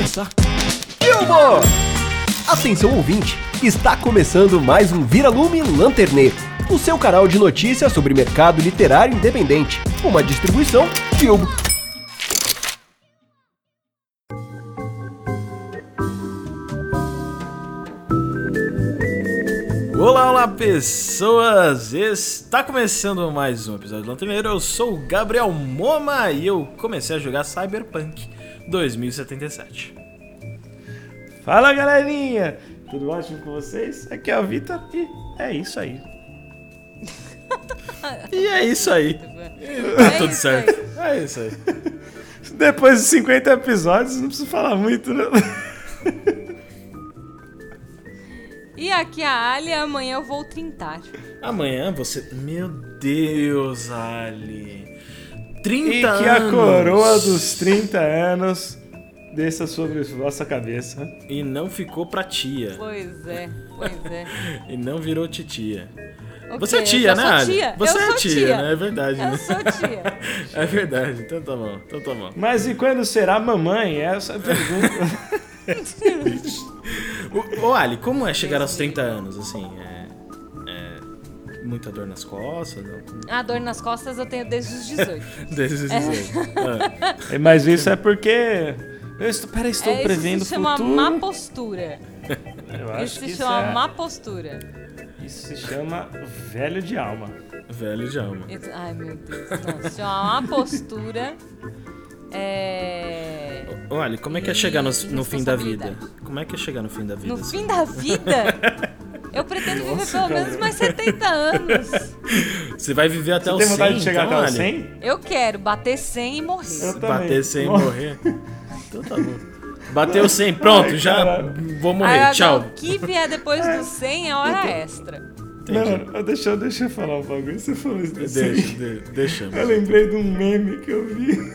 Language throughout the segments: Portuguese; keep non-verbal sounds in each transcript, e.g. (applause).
começar. Filmo! Atenção ouvinte, está começando mais um Vira-Lume Lanternê, o seu canal de notícias sobre mercado literário independente, uma distribuição Filmo. Olá, olá pessoas! Está começando mais um episódio do Lanterneiro. Eu sou o Gabriel Moma e eu comecei a jogar Cyberpunk 2077. Fala galerinha, tudo ótimo com vocês? Aqui é o Vitor e é isso aí. (laughs) E é isso aí. Tá tudo certo. É isso aí. Depois de 50 episódios, não preciso falar muito, né? E aqui a Ali, amanhã eu vou trintar. Amanhã você. Meu Deus, Ali. 30 E que anos. a coroa dos 30 anos desça sobre vossa cabeça. E não ficou pra tia. Pois é, pois é. (laughs) E não virou titia. O Você é tia, Eu né, Ali? tia. Você eu é sou tia, né? É verdade, né? Eu sou tia. (laughs) É verdade, então tá bom, então tá bom. Mas e quando será mamãe? Essa é a pergunta. (laughs) Ô, ô, Ali, como é chegar aos 30 anos, assim? É muita dor nas costas? Não? A dor nas costas eu tenho desde os 18. (laughs) Desde os 18. Ah, Mas isso é porque. Eu estou, peraí, estou é, prevendo isso o se chama futuro. má postura. Eu acho Isso que se isso, chama é- má postura. isso se chama velho de alma. velho de alma. Isso- Ai, meu Deus. Não, se chama má postura. É... Ali, como é que é chegar no, no fim da vida? Como é que é chegar no fim da vida? No assim? fim da vida? (laughs) Eu pretendo viver pelo menos mais 70 anos. Você vai viver até Você os tem 100, vontade de chegar então, até os Ali? 100? Eu quero bater 100 e morrer. Eu também. Bater sem Morre. morrer? Então tá bom. Bateu 100, pronto, Ai, já vou morrer, agora, tchau. O que vier depois do 100 é hora extra. Entendi. Não, deixa, eu- deixa eu falar um bagulho. Você falou isso desse Deixa, aí. de, deixamos. Eu lembrei de um meme que eu vi.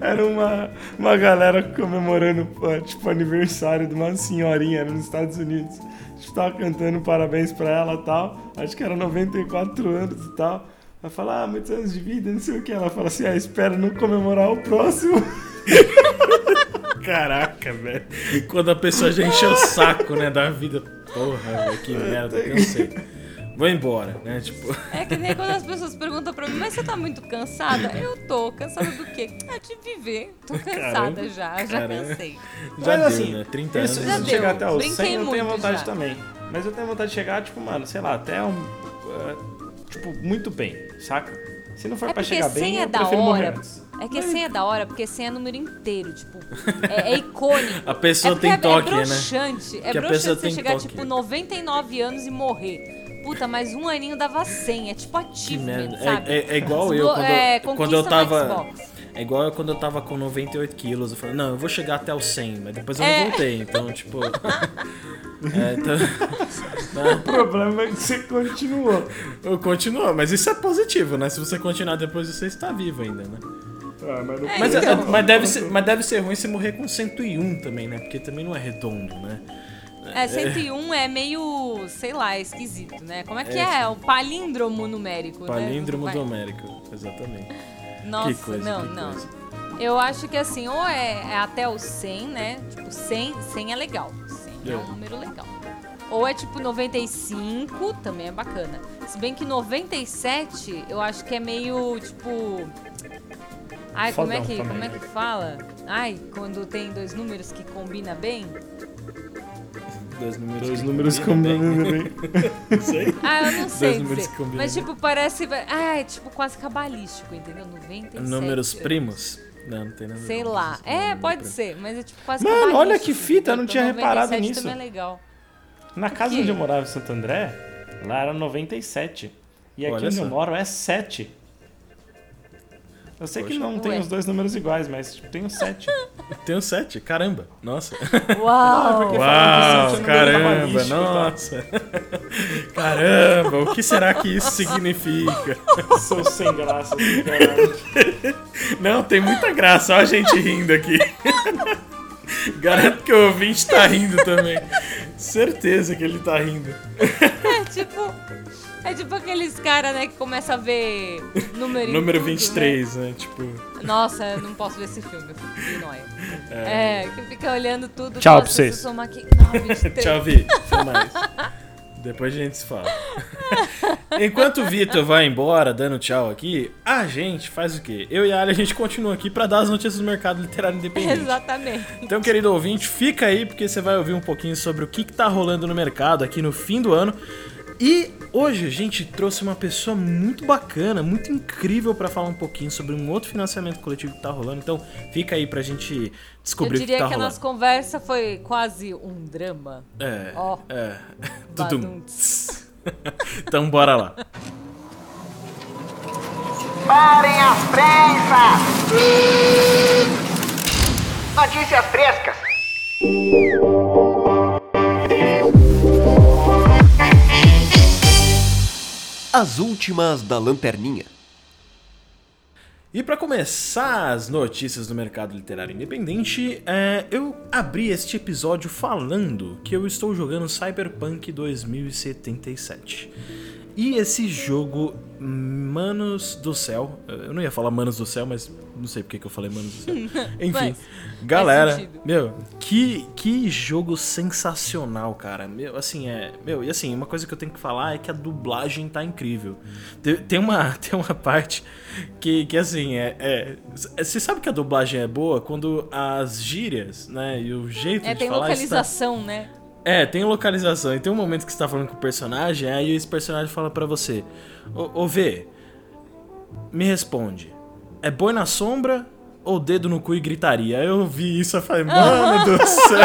Era uma, uma galera comemorando, tipo, aniversário de uma senhorinha nos Estados Unidos. Tipo, tava cantando parabéns pra ela e tal. Acho que era 94 anos e tal. Ela fala, ah, muitos anos de vida, não sei o que. Ela fala assim, ah, espero não comemorar o próximo. (laughs) Caraca, velho. Quando a pessoa já encheu o saco, né, da vida. Porra, velho, que merda, cansei. (laughs) Vou embora, né? Tipo, É que nem quando as (laughs) pessoas perguntam pra mim, mas você tá muito cansada? Eu tô. Cansada do quê? Ah, de viver. Tô cansada Caramba, já, já caramba. cansei. já Mas, deu, assim, né? 30 Isso, anos. Isso chegar até os Brinquei 100 eu tenho vontade já. também. Mas eu tenho vontade de chegar, tipo, mano, sei lá, até um. eh, tipo, muito bem, saca? Se não for É pra porque chegar 100 bem, é eu da prefiro morrer hora. antes. É que 100 é da hora, porque 100 é número inteiro, tipo, (laughs) é, é icônico. A pessoa é tem é, toque, é né? broxante, É Que a pessoa broxante você chegar, toque. tipo, 99 anos e morrer. Puta, mas um aninho dava 100, é tipo achievement, merda. sabe? É, é- é igual eu quando, é, eu- quando eu no tava. É igual eu quando eu tava com 98 quilos. Eu falei, não, eu vou chegar até os 100, mas depois eu É. não voltei. Então, tipo. (laughs) é, então, (laughs) O problema é que você continuou. eu continuo, mas isso é positivo, né? Se você continuar depois, você está vivo ainda, né? Ah, mas não- É, Mas, então. mas, deve ser, mas deve ser ruim se morrer com 101 também, né? Porque também não é redondo, né? É, 101 é meio, sei lá, esquisito, né? Como é que É, é? O palíndromo numérico, Palíndromo né? Numérico, exatamente. Nossa, que coisa, não, que não. coisa. Eu acho que assim, ou é, é até o 100, né? Tipo, 100, 100 é legal. 100 é. É. um número legal. Ou é tipo 95, também é bacana. Se bem que 97, eu acho que é meio, tipo... Ai, como é, que, também, como é né? que fala? Ai, quando tem dois números que combina bem? Dois números, Dois que números combinam combinando bem. bem. Não sei. Ah, eu não sei números dizer. que combinam Mas tipo, parece... Ah, é tipo quase cabalístico, entendeu? 97. Números primos? Não, não tem nada a ver Sei lá. isso. É, pode primo. ser, mas é tipo quase Mano, cabalístico, olha que fita, eu não tinha reparado 97 nisso. também é legal. Na casa onde eu morava em Santo André, lá era 97. E aqui Olha onde só. eu moro é 7. Eu sei que Poxa. não tem Ué. os dois números iguais, mas tipo, tem o 7. Tem um 7, caramba. Nossa. Uau! Uau, sete é número caramba, tá? nossa. (laughs) Caramba, o que será que isso significa? Sou sem graça. Não, tem muita graça, olha a gente rindo aqui. (laughs) Garanto que o ouvinte tá rindo também. Certeza que ele tá rindo. É tipo. É tipo aqueles caras, né, que começa a ver número Número tudo, né? 23, né? Tipo. Nossa, eu não posso ver esse filme, eu fico de nóia. É. que fica olhando tudo. Tchau pra vocês. maqui... Não, (laughs) 23. Tchau, Vi. Até mais. Depois a gente se fala. (laughs) Enquanto o Vitor vai embora dando tchau aqui, a gente faz o quê? Eu e a Ali, a gente continua aqui pra dar as notícias do mercado literário independente. Exatamente. Então, querido ouvinte, fica aí porque você vai ouvir um pouquinho sobre o que, que tá rolando no mercado aqui no fim do ano. E hoje a gente trouxe uma pessoa muito bacana, muito incrível pra falar um pouquinho sobre um outro financiamento coletivo que tá rolando. Então, fica aí pra gente Eu descobrir o que diria tá que a rolando. nossa conversa foi quase um drama. É. Ó. É. Tudum. Badunts. (laughs) então, bora lá. Parem as prensas! Notícias frescas! As últimas da lanterninha. E para começar as notícias do mercado literário independente, é, eu abri este episódio falando que eu estou jogando Cyberpunk 2077. E esse jogo, Manos do Céu, eu não ia falar Manos do Céu, mas não sei porque que eu falei Manos do Céu. (laughs) Enfim, Mas galera, meu, que, que jogo sensacional, cara. Meu, assim, é. Meu, e assim, uma coisa que eu tenho que falar é que a dublagem tá incrível. Tem, tem uma, (laughs) tem uma parte que, que assim, é. é- Você sabe que a dublagem é boa quando as gírias, né? E o jeito É, de tem falar. está- localização, né? É, tem localização. E tem um momento que você tá falando com o personagem, aí esse personagem fala pra você: Ô, ô V, me responde. É boi na sombra ou dedo no cu e gritaria? Aí eu vi isso e falei, mano do (laughs) céu.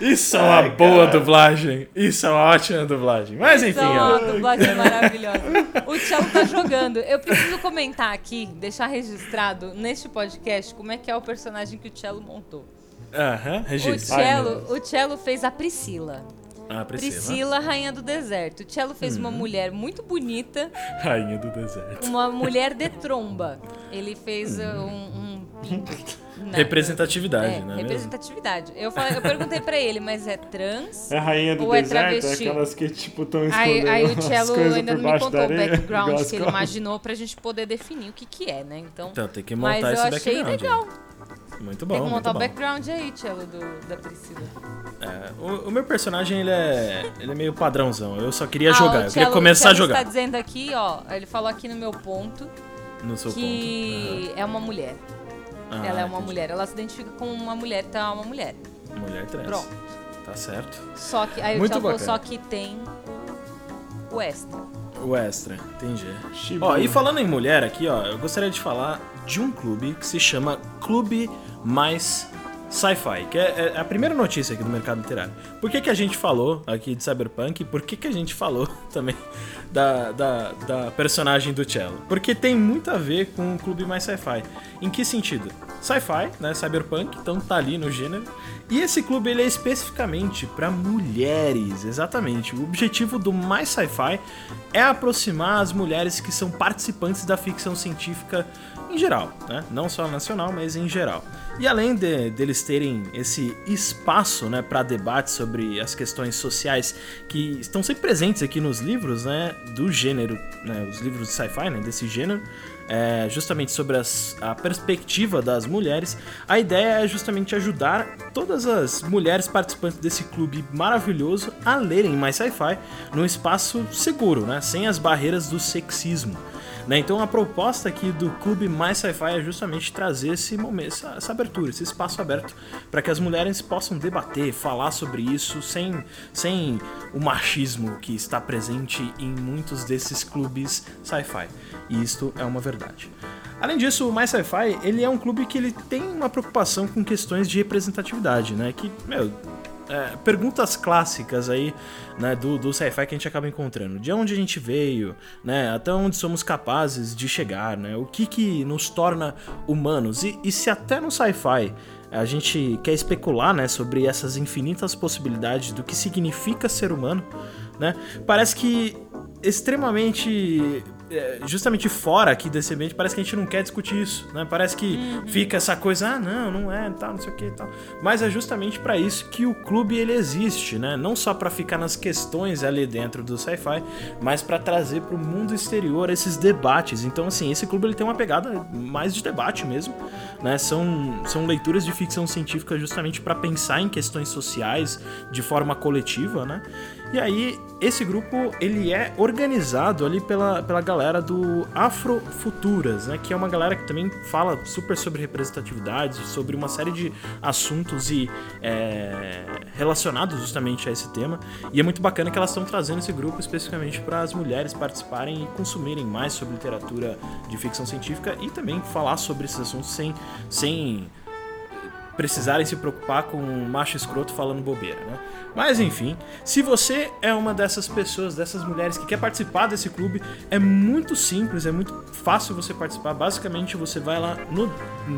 Isso é uma boa dublagem. Isso é uma ótima dublagem. Mas enfim, Então, ó. a dublagem (laughs) maravilhosa. O Cello tá jogando. Eu preciso comentar aqui, deixar registrado neste podcast como é que é o personagem que o Cello montou. Aham, O registra. Cello, o Cello fez a Priscila. Ah, Priscila. Priscila, rainha do deserto. O Cello fez uma mulher muito bonita, Rainha do deserto. uma mulher de tromba. Ele fez uh, um, um (laughs) pinto. na- Representatividade, é, né? mesmo? representatividade. Eu, falei- eu perguntei pra ele, mas é trans? É rainha do Ou é deserto, é travesti? aquelas que, tipo, estão Aí, escondendo aí o Cello ainda não me contou o background que ele imaginou pra gente poder definir o que que é, né? Então, Então tem que mas montar eu esse achei background. legal. Muito bom. Tem que montar o bom. background aí, Cello, do, da Priscila. É, o, o meu personagem, ele é, ele é meio padrãozão. Eu só queria Ah, jogar. o Eu queria Cello- começar a o Cello jogar está dizendo aqui, ó, ele falou aqui no meu ponto no seu que é uma mulher. ponto. Ah, ela é uma entendi. mulher. Ela se identifica como uma mulher, então é uma mulher. Mulher trans. Pronto. Tá certo. Só que aí Muito o Cello falou só que tem o extra. O extra, entendi. Ó, e falando em mulher aqui, ó, eu gostaria de falar de um clube que se chama Clube Mais Sci-Fi, que é, é a primeira notícia aqui do mercado literário. Por que, que a gente falou aqui de Cyberpunk? Por que, que a gente falou (laughs) também da, da, da personagem do Cello? Porque tem muito a ver com o Clube Mais Sci-Fi. Em que sentido? Sci-fi, né? Cyberpunk, então tá ali no gênero. E esse clube ele é especificamente para mulheres, exatamente. O objetivo do Mais Sci-Fi é aproximar as mulheres que são participantes da ficção científica em geral, né? Não só nacional, mas em geral. E além de deles terem esse espaço, né, para debate sobre as questões sociais que estão sempre presentes aqui nos livros, né, do gênero, né, os livros de sci-fi, né, desse gênero, é, justamente sobre as- a perspectiva das mulheres, a ideia é justamente ajudar todas as mulheres participantes desse clube maravilhoso a lerem mais sci-fi num espaço seguro, né, sem as barreiras do sexismo. Né? Então a proposta aqui do Clube Mais Sci-Fi é justamente trazer esse momento, essa, essa abertura, esse espaço aberto para que as mulheres possam debater, falar sobre isso sem, sem o machismo que está presente em muitos desses clubes sci-fi. E isto é uma verdade. Além disso, o Mais Sci-Fi ele é um clube que ele tem uma preocupação com questões de representatividade, né? Que, meu, é, perguntas clássicas aí, né, do, do sci-fi que a gente acaba encontrando. De onde a gente veio, né, até onde somos capazes de chegar, né, o que que nos torna humanos. E, e se até no sci-fi a gente quer especular, né, sobre essas infinitas possibilidades do que significa ser humano, né, parece que extremamente justamente fora aqui desse ambiente, parece que a gente não quer discutir isso, né? Parece que fica essa coisa, ah, não, não é, tal, não sei o que e tal. Mas é justamente pra isso que o clube ele existe, né? Não só pra ficar nas questões ali dentro do sci-fi, mas pra trazer pro mundo exterior esses debates. Então, assim, esse clube ele tem uma pegada mais de debate mesmo, né? São, são leituras de ficção científica justamente pra pensar em questões sociais de forma coletiva, né? E aí, esse grupo, ele é organizado ali pela, pela galera do Afrofuturas, né? Que é uma galera que também fala super sobre representatividade, sobre uma série de assuntos e é, relacionados justamente a esse tema. E é muito bacana que elas estão trazendo esse grupo especificamente para as mulheres participarem e consumirem mais sobre literatura de ficção científica e também falar sobre esses assuntos sem, sem precisarem se preocupar com um macho escroto falando bobeira, né? Mas enfim, se você é uma dessas pessoas, dessas mulheres que quer participar desse clube, é muito simples, é muito fácil você participar. Basicamente, você vai lá no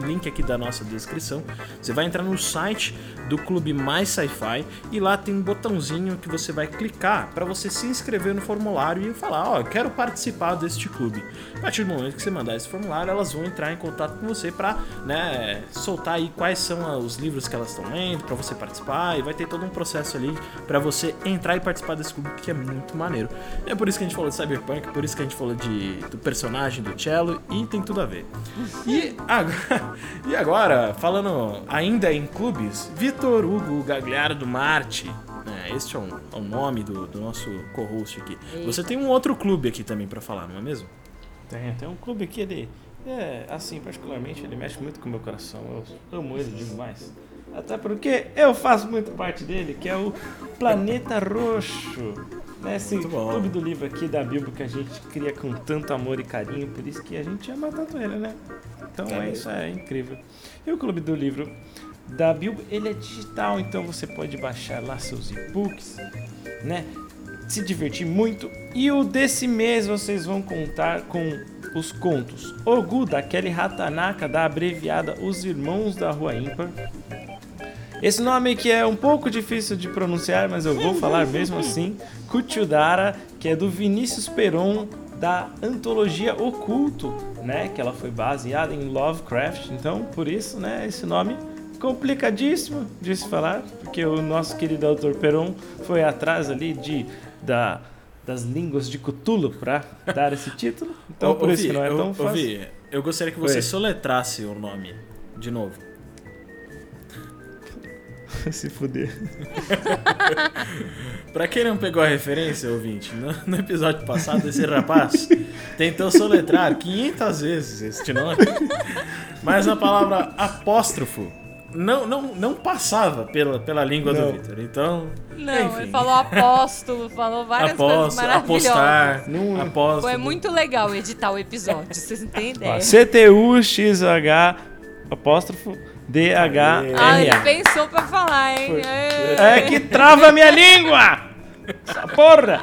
link aqui da nossa descrição, você vai entrar no site do Clube Mais Sci-Fi e lá tem um botãozinho que você vai clicar para você se inscrever no formulário e falar, ó, eu quero participar deste clube. A partir do momento que você mandar esse formulário, elas vão entrar em contato com você para, né, soltar aí quais são os livros que elas estão lendo para você participar e vai ter todo um processo ali para você entrar e participar desse clube que é muito maneiro. E é por isso que a gente falou de Cyberpunk, por isso que a gente falou de, do personagem do Cello e tem tudo a ver. E agora, (laughs) e agora falando ainda em clubes, Vitor Hugo Gagliardo do Marte. né, este é o, é o nome do, do nosso co-host aqui. Você tem um outro clube aqui também para falar, não é mesmo? Tem, tem um clube que ele. É, assim, particularmente, ele mexe muito com o meu coração. Eu amo ele demais. Até porque eu faço muito parte dele, que é o Planeta Roxo. Né? Esse clube do livro aqui da Bilbo que a gente cria com tanto amor e carinho, por isso que a gente ama tanto ele, né? Então é, isso, é incrível. E o clube do livro da Bilbo, ele é digital, então você pode baixar lá seus e-books, né? Se divertir muito. E o desse mês vocês vão contar com os contos Ogu, da Kelly Hatanaka, da abreviada Os Irmãos da Rua Ímpar. Esse nome que é um pouco difícil de pronunciar, mas eu vou falar mesmo assim. Kuchudara, que é do Vinícius Peron, da antologia Oculto, né? Que ela foi baseada em Lovecraft. Então, por isso, né? Esse nome complicadíssimo de se falar, porque o nosso querido autor Peron foi atrás ali de da das línguas de Cthulhu para dar esse título. Então, Ô, por ô, isso Vi, que não é tão ô, fácil. Vi, eu gostaria que você Oi. soletrasse o nome de novo. (laughs) se fuder. (laughs) Pra quem não pegou a referência, ouvinte, no, no episódio passado, esse rapaz tentou soletrar 500 vezes este nome, mas a palavra apóstrofo não, não, não passava pela, pela língua Não. do Victor. Então, Não, enfim. ele falou apóstolo, falou várias coisas maravilhosas. apostar, Não- apóstolo. Foi muito legal editar o episódio, vocês não têm ideia. CTUXH apóstrofo Ah, ele DHRA. pensou pra falar, hein? É que trava a minha língua! Essa porra!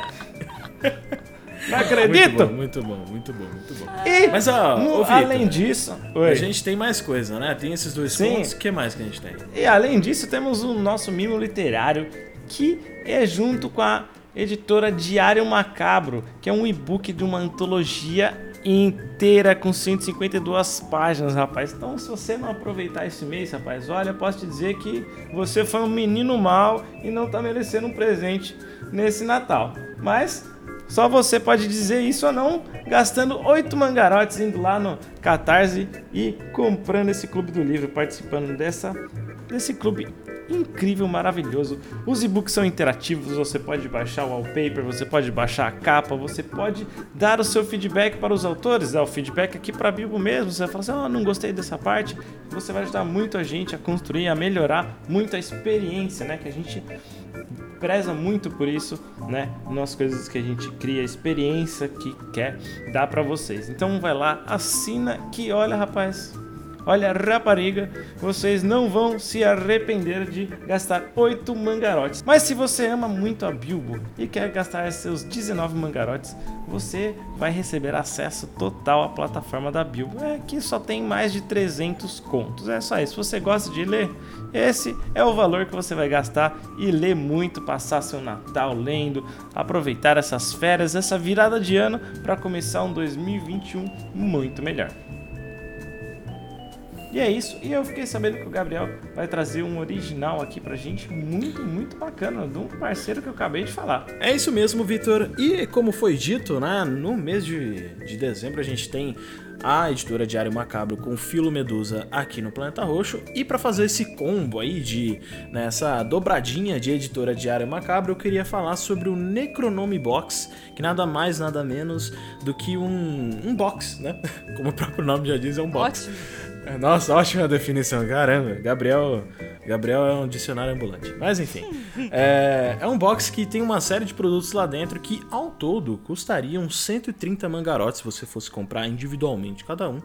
Não acredito! Muito bom, muito bom, muito bom, muito bom. E Mas, ó, no- ô, Vitor, além disso, oi. A gente tem mais coisa, né? Tem esses dois Sim. pontos. O que mais que a gente tem? E além disso, temos o nosso mimo literário, que é junto com a editora Diário Macabro, que é um e-book de uma antologia inteira com 152 páginas, rapaz. Então, se você não aproveitar esse mês, rapaz, olha, posso te dizer que você foi um menino mal e não tá merecendo um presente nesse Natal. Mas só você pode dizer isso ou não, gastando oito mangarotes indo lá no Catarse e comprando esse clube do livro, participando dessa desse clube incrível, maravilhoso. Os e-books são interativos, você pode baixar o wallpaper, você pode baixar a capa, você pode dar o seu feedback para os autores, dar o feedback aqui para a Bilbo mesmo. Você vai falar assim: "Oh, não gostei dessa parte". Você vai ajudar muito a gente a construir, a melhorar muito a experiência, né, que a gente preza muito por isso, né? Nas coisas que a gente cria, a experiência que quer dar pra vocês. Então vai lá, assina que olha, rapaz, Olha, rapariga, vocês não vão se arrepender de gastar 8 mangarotes. Mas se você ama muito a Bilbo e quer gastar seus 19 mangarotes, você vai receber acesso total à plataforma da Bilbo. É que só tem mais de 300 contos. É só isso. Se você gosta de ler, esse é o valor que você vai gastar e ler muito, passar seu Natal lendo, aproveitar essas férias, essa virada de ano para começar um 2021 muito melhor. E é isso. E eu fiquei sabendo que o Gabriel vai trazer um original aqui pra gente, muito, muito bacana, de um parceiro que eu acabei de falar. É isso mesmo, Vitor. E como foi dito, né, no mês de, de dezembro a gente tem a editora Diário Macabro com Filo Medusa aqui no Planeta Roxo. E para fazer esse combo aí de nessa né, dobradinha de editora Diário Macabro, eu queria falar sobre o Necronome Box, que nada mais nada menos do que um, um box, né? (laughs) Como o próprio nome já diz, é um box. Ótimo. Nossa, ótima definição, caramba. Gabriel, Gabriel é um dicionário ambulante. Mas enfim, é, é, um box que tem uma série de produtos lá dentro que ao todo custariam 130 mangarotes se você fosse comprar individualmente cada um.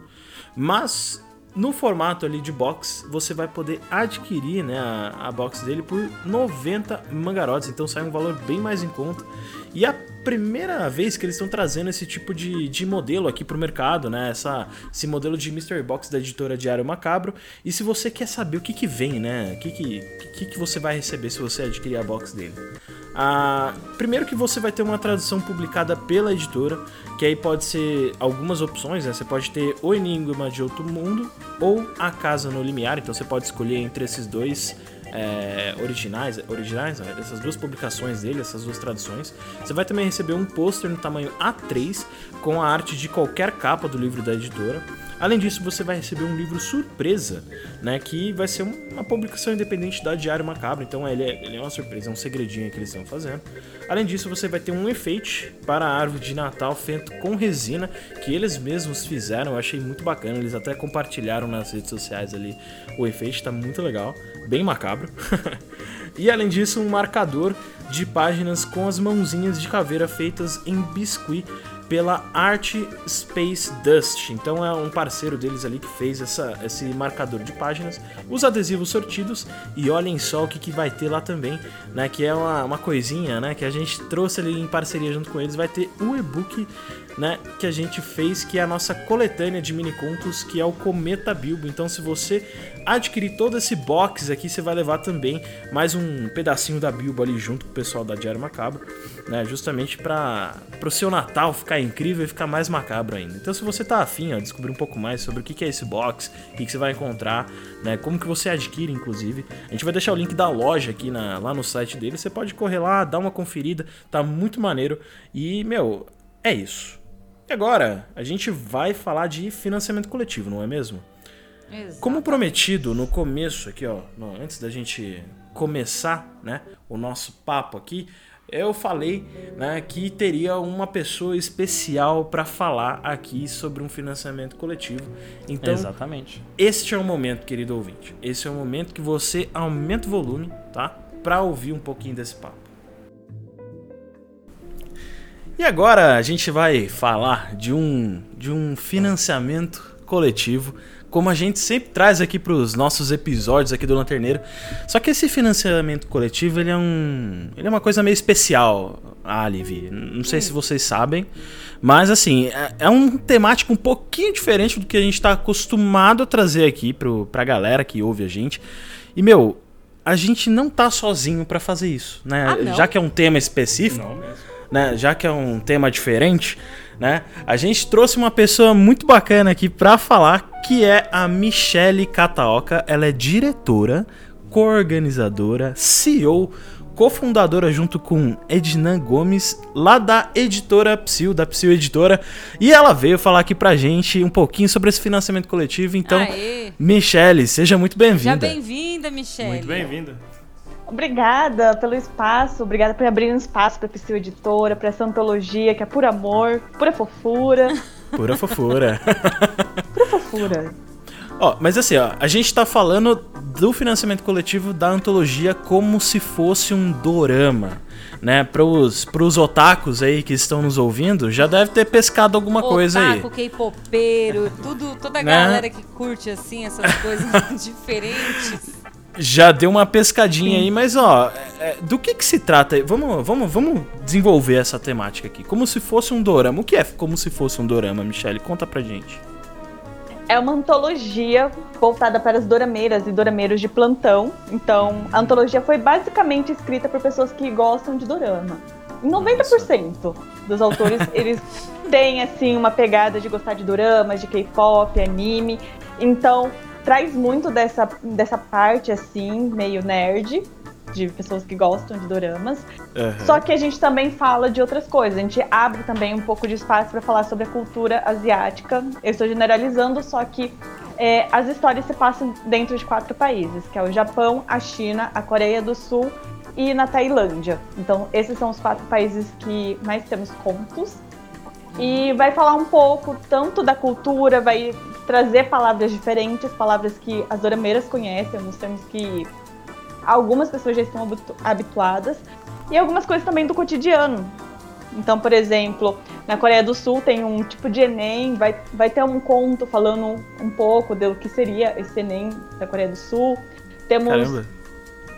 Mas no formato ali de box, você vai poder adquirir né, a, a box dele por 90 mangarotes, então sai um valor bem mais em conta. E a primeira vez que eles estão trazendo esse tipo de, de modelo aqui pro mercado, né? Essa, esse modelo de Mystery Box da editora Diário Macabro. E se você quer saber o que, que vem, né? O que, que, que, que você vai receber se você adquirir a box dele? Ah, primeiro que você vai ter uma tradução publicada pela editora, que aí pode ser algumas opções, né? Você pode ter O Enigma de Outro Mundo ou A Casa no Limiar, então você pode escolher entre esses dois é, originais, originais né? essas duas publicações dele, essas duas traduções. Você vai também receber um pôster no tamanho A3 com a arte de qualquer capa do livro da editora. Além disso, você vai receber um livro surpresa, né? Que vai ser uma publicação independente da Diário Macabro. Então ele é, ele é uma surpresa, é um segredinho que eles estão fazendo. Além disso, você vai ter um efeito para a árvore de Natal feito com resina, que eles mesmos fizeram. Eu achei muito bacana. Eles até compartilharam nas redes sociais ali o efeito, tá muito legal bem macabro. (laughs) e além disso, um marcador de páginas com as mãozinhas de caveira feitas em biscuit pela Art Space Dust. Então é um parceiro deles ali que fez essa, esse marcador de páginas, os adesivos sortidos e olhem só o que, que vai ter lá também, né? Que é uma, uma coisinha, né? Que a gente trouxe ali em parceria junto com eles. Vai ter o e-book né, que a gente fez, que é a nossa coletânea de mini contos, que é o Cometa Bilbo. Então, se você adquirir todo esse box aqui, você vai levar também mais um pedacinho da Bilbo ali junto com o pessoal da Diário Macabro, né, justamente para o seu Natal ficar incrível e ficar mais macabro ainda. Então, se você tá afim, ó, descobrir um pouco mais sobre o que é esse box, o que você vai encontrar, né, como que você adquire, inclusive, a gente vai deixar o link da loja aqui na, lá no site dele. Você pode correr lá, dar uma conferida, tá muito maneiro. E, meu, é isso. E agora, a gente vai falar de financiamento coletivo, não é mesmo? Exato. Como prometido no começo aqui, ó, no, antes da gente começar, né, o nosso papo aqui, eu falei, né, que teria uma pessoa especial para falar aqui sobre um financiamento coletivo. Então, Exatamente. Este é o momento, querido ouvinte. Esse é o momento que você aumenta o volume, tá? Para ouvir um pouquinho desse papo. E agora a gente vai falar de um, de um financiamento coletivo, como a gente sempre traz aqui para os nossos episódios aqui do Lanterneiro. Só que esse financiamento coletivo ele é um, ele é uma coisa meio especial, Alivi. Não sei se vocês sabem, mas assim é, é um temático um pouquinho diferente do que a gente está acostumado a trazer aqui para a galera que ouve a gente. E meu, a gente não tá sozinho para fazer isso, né? Ah, Já que é um tema específico Não mesmo. Né, já que é um tema diferente, né, a gente trouxe uma pessoa muito bacana aqui para falar, que é a Michele Cataoca. Ela é diretora, coorganizadora, CEO, cofundadora junto com Ednan Gomes, lá da editora Psil, da Psil Editora, e ela veio falar aqui pra gente um pouquinho sobre esse financiamento coletivo. Então, Aê. Michele, seja muito Já bem-vinda. bem-vinda, Michelle. Muito bem-vindo. Obrigada pelo espaço, obrigada por abrir um espaço para Psyu Editora, para essa antologia que é puro amor, pura fofura, (laughs) Pura fofura. (laughs) pura fofura. Ó, mas assim, ó, a gente tá falando do financiamento coletivo da antologia como se fosse um dorama. Né, pros, pros otakus aí que estão nos ouvindo, já deve ter pescado alguma coisa aí. Otaku, K-popeiro, tudo, toda a Né? galera que curte assim essas coisas (laughs) diferentes. Já deu uma pescadinha aí, mas ó, é, do que que se trata? Vamos, vamos, vamos desenvolver essa temática aqui. Como se fosse um dorama. O que é como se fosse um dorama, Michelle? Conta pra gente. É uma antologia voltada para as dorameiras e dorameiros de plantão. Então, a antologia foi basicamente escrita por pessoas que gostam de dorama. Em 90% dos autores, (laughs) eles têm, assim, uma pegada de gostar de doramas, de K-pop, anime. Então, traz muito dessa, dessa parte, assim, meio nerd, de pessoas que gostam de doramas. Só que a gente também fala de outras coisas. A gente abre também um pouco de espaço para falar sobre a cultura asiática. Eu estou generalizando, só que é, as histórias se passam dentro de quatro países, que é o Japão, a China, a Coreia do Sul e na Tailândia. Então, esses são os quatro países que mais temos contos. E vai falar um pouco tanto da cultura, vai trazer palavras diferentes, palavras que as dorameiras conhecem, alguns termos que algumas pessoas já estão habitu- habituadas, e algumas coisas também do cotidiano. Então, por exemplo, na Coreia do Sul tem um tipo de Enem, vai, vai ter um conto falando um pouco do que seria esse Enem da Coreia do Sul. Temos Caramba.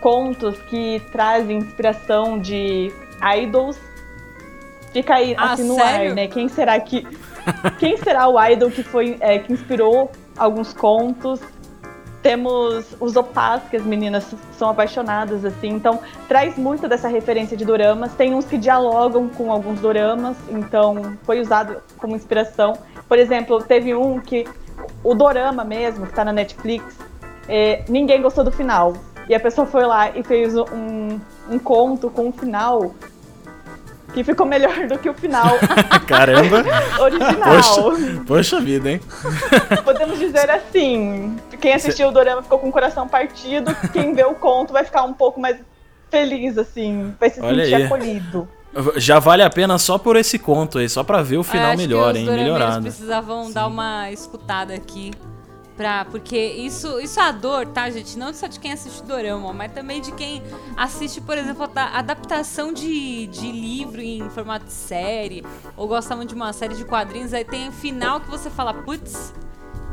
contos que trazem inspiração de idols. Fica aí Ah, assim no sério? ar, né? Quem será que. Quem será o idol que foi é, que inspirou alguns contos? Temos os opás, que as meninas são apaixonadas, assim. Então, traz muito dessa referência de doramas. Tem uns que dialogam com alguns doramas, então foi usado como inspiração. Por exemplo, teve um que o dorama mesmo, que tá na Netflix, é, ninguém gostou do final. E a pessoa foi lá e fez um, um conto com um final que ficou melhor do que o final (laughs) Caramba. original. Poxa, poxa vida, hein? (laughs) Podemos dizer assim: quem assistiu o Dorama ficou com o coração partido, quem vê o conto vai ficar um pouco mais feliz, assim, vai se Olha sentir aí. acolhido. Já vale a pena só por esse conto aí, só pra ver o final Acho melhor, que hein? Melhorado. precisavam dar uma escutada aqui. Pra, porque isso, isso é a dor, tá, gente? Não só de quem assiste dorama, mas também de quem assiste, por exemplo, a adaptação de, de livro em formato de série, ou gosta muito de uma série de quadrinhos, aí tem um final que você fala, putz,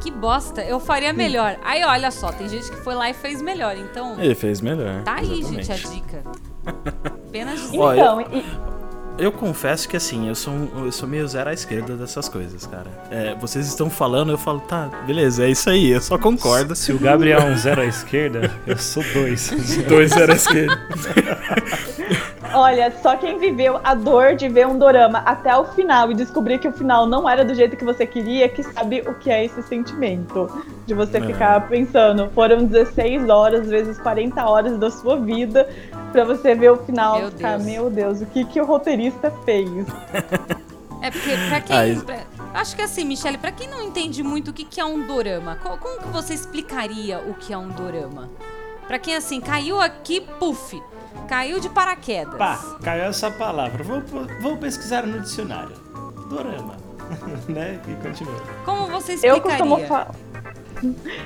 que bosta, eu faria melhor. Aí olha só, tem gente que foi lá e fez melhor, então Ele fez melhor. tá aí, exatamente. gente, a dica. (laughs) Apenas Então, e- Eu confesso que assim, eu sou, um- eu sou meio zero à esquerda dessas coisas, cara. É, vocês estão falando, eu falo, tá, beleza, é isso aí, eu só concordo. Se o Gabriel é um zero à esquerda, eu sou dois. (laughs) Dois zero à esquerda. olha, só quem viveu a dor de ver um dorama até o final e descobrir que o final não era do jeito que você queria, que sabe o que é esse sentimento. De você É. ficar pensando, foram 16 horas, vezes 40 horas da sua vida, pra você ver o final Meu e ficar, Deus. meu Deus, o que, que o roteirista fez? (laughs) É porque, pra quem. Ah, isso- pra- acho que assim, Michele, pra quem não entende muito o que, que é um dorama, co- como que você explicaria o que é um dorama? Pra quem assim, caiu aqui, puf, caiu de paraquedas. Pá, caiu essa palavra. Vou, vou pesquisar no dicionário. Dorama. (laughs) né? E continua. Como você Eu explicaria? costumo, fa-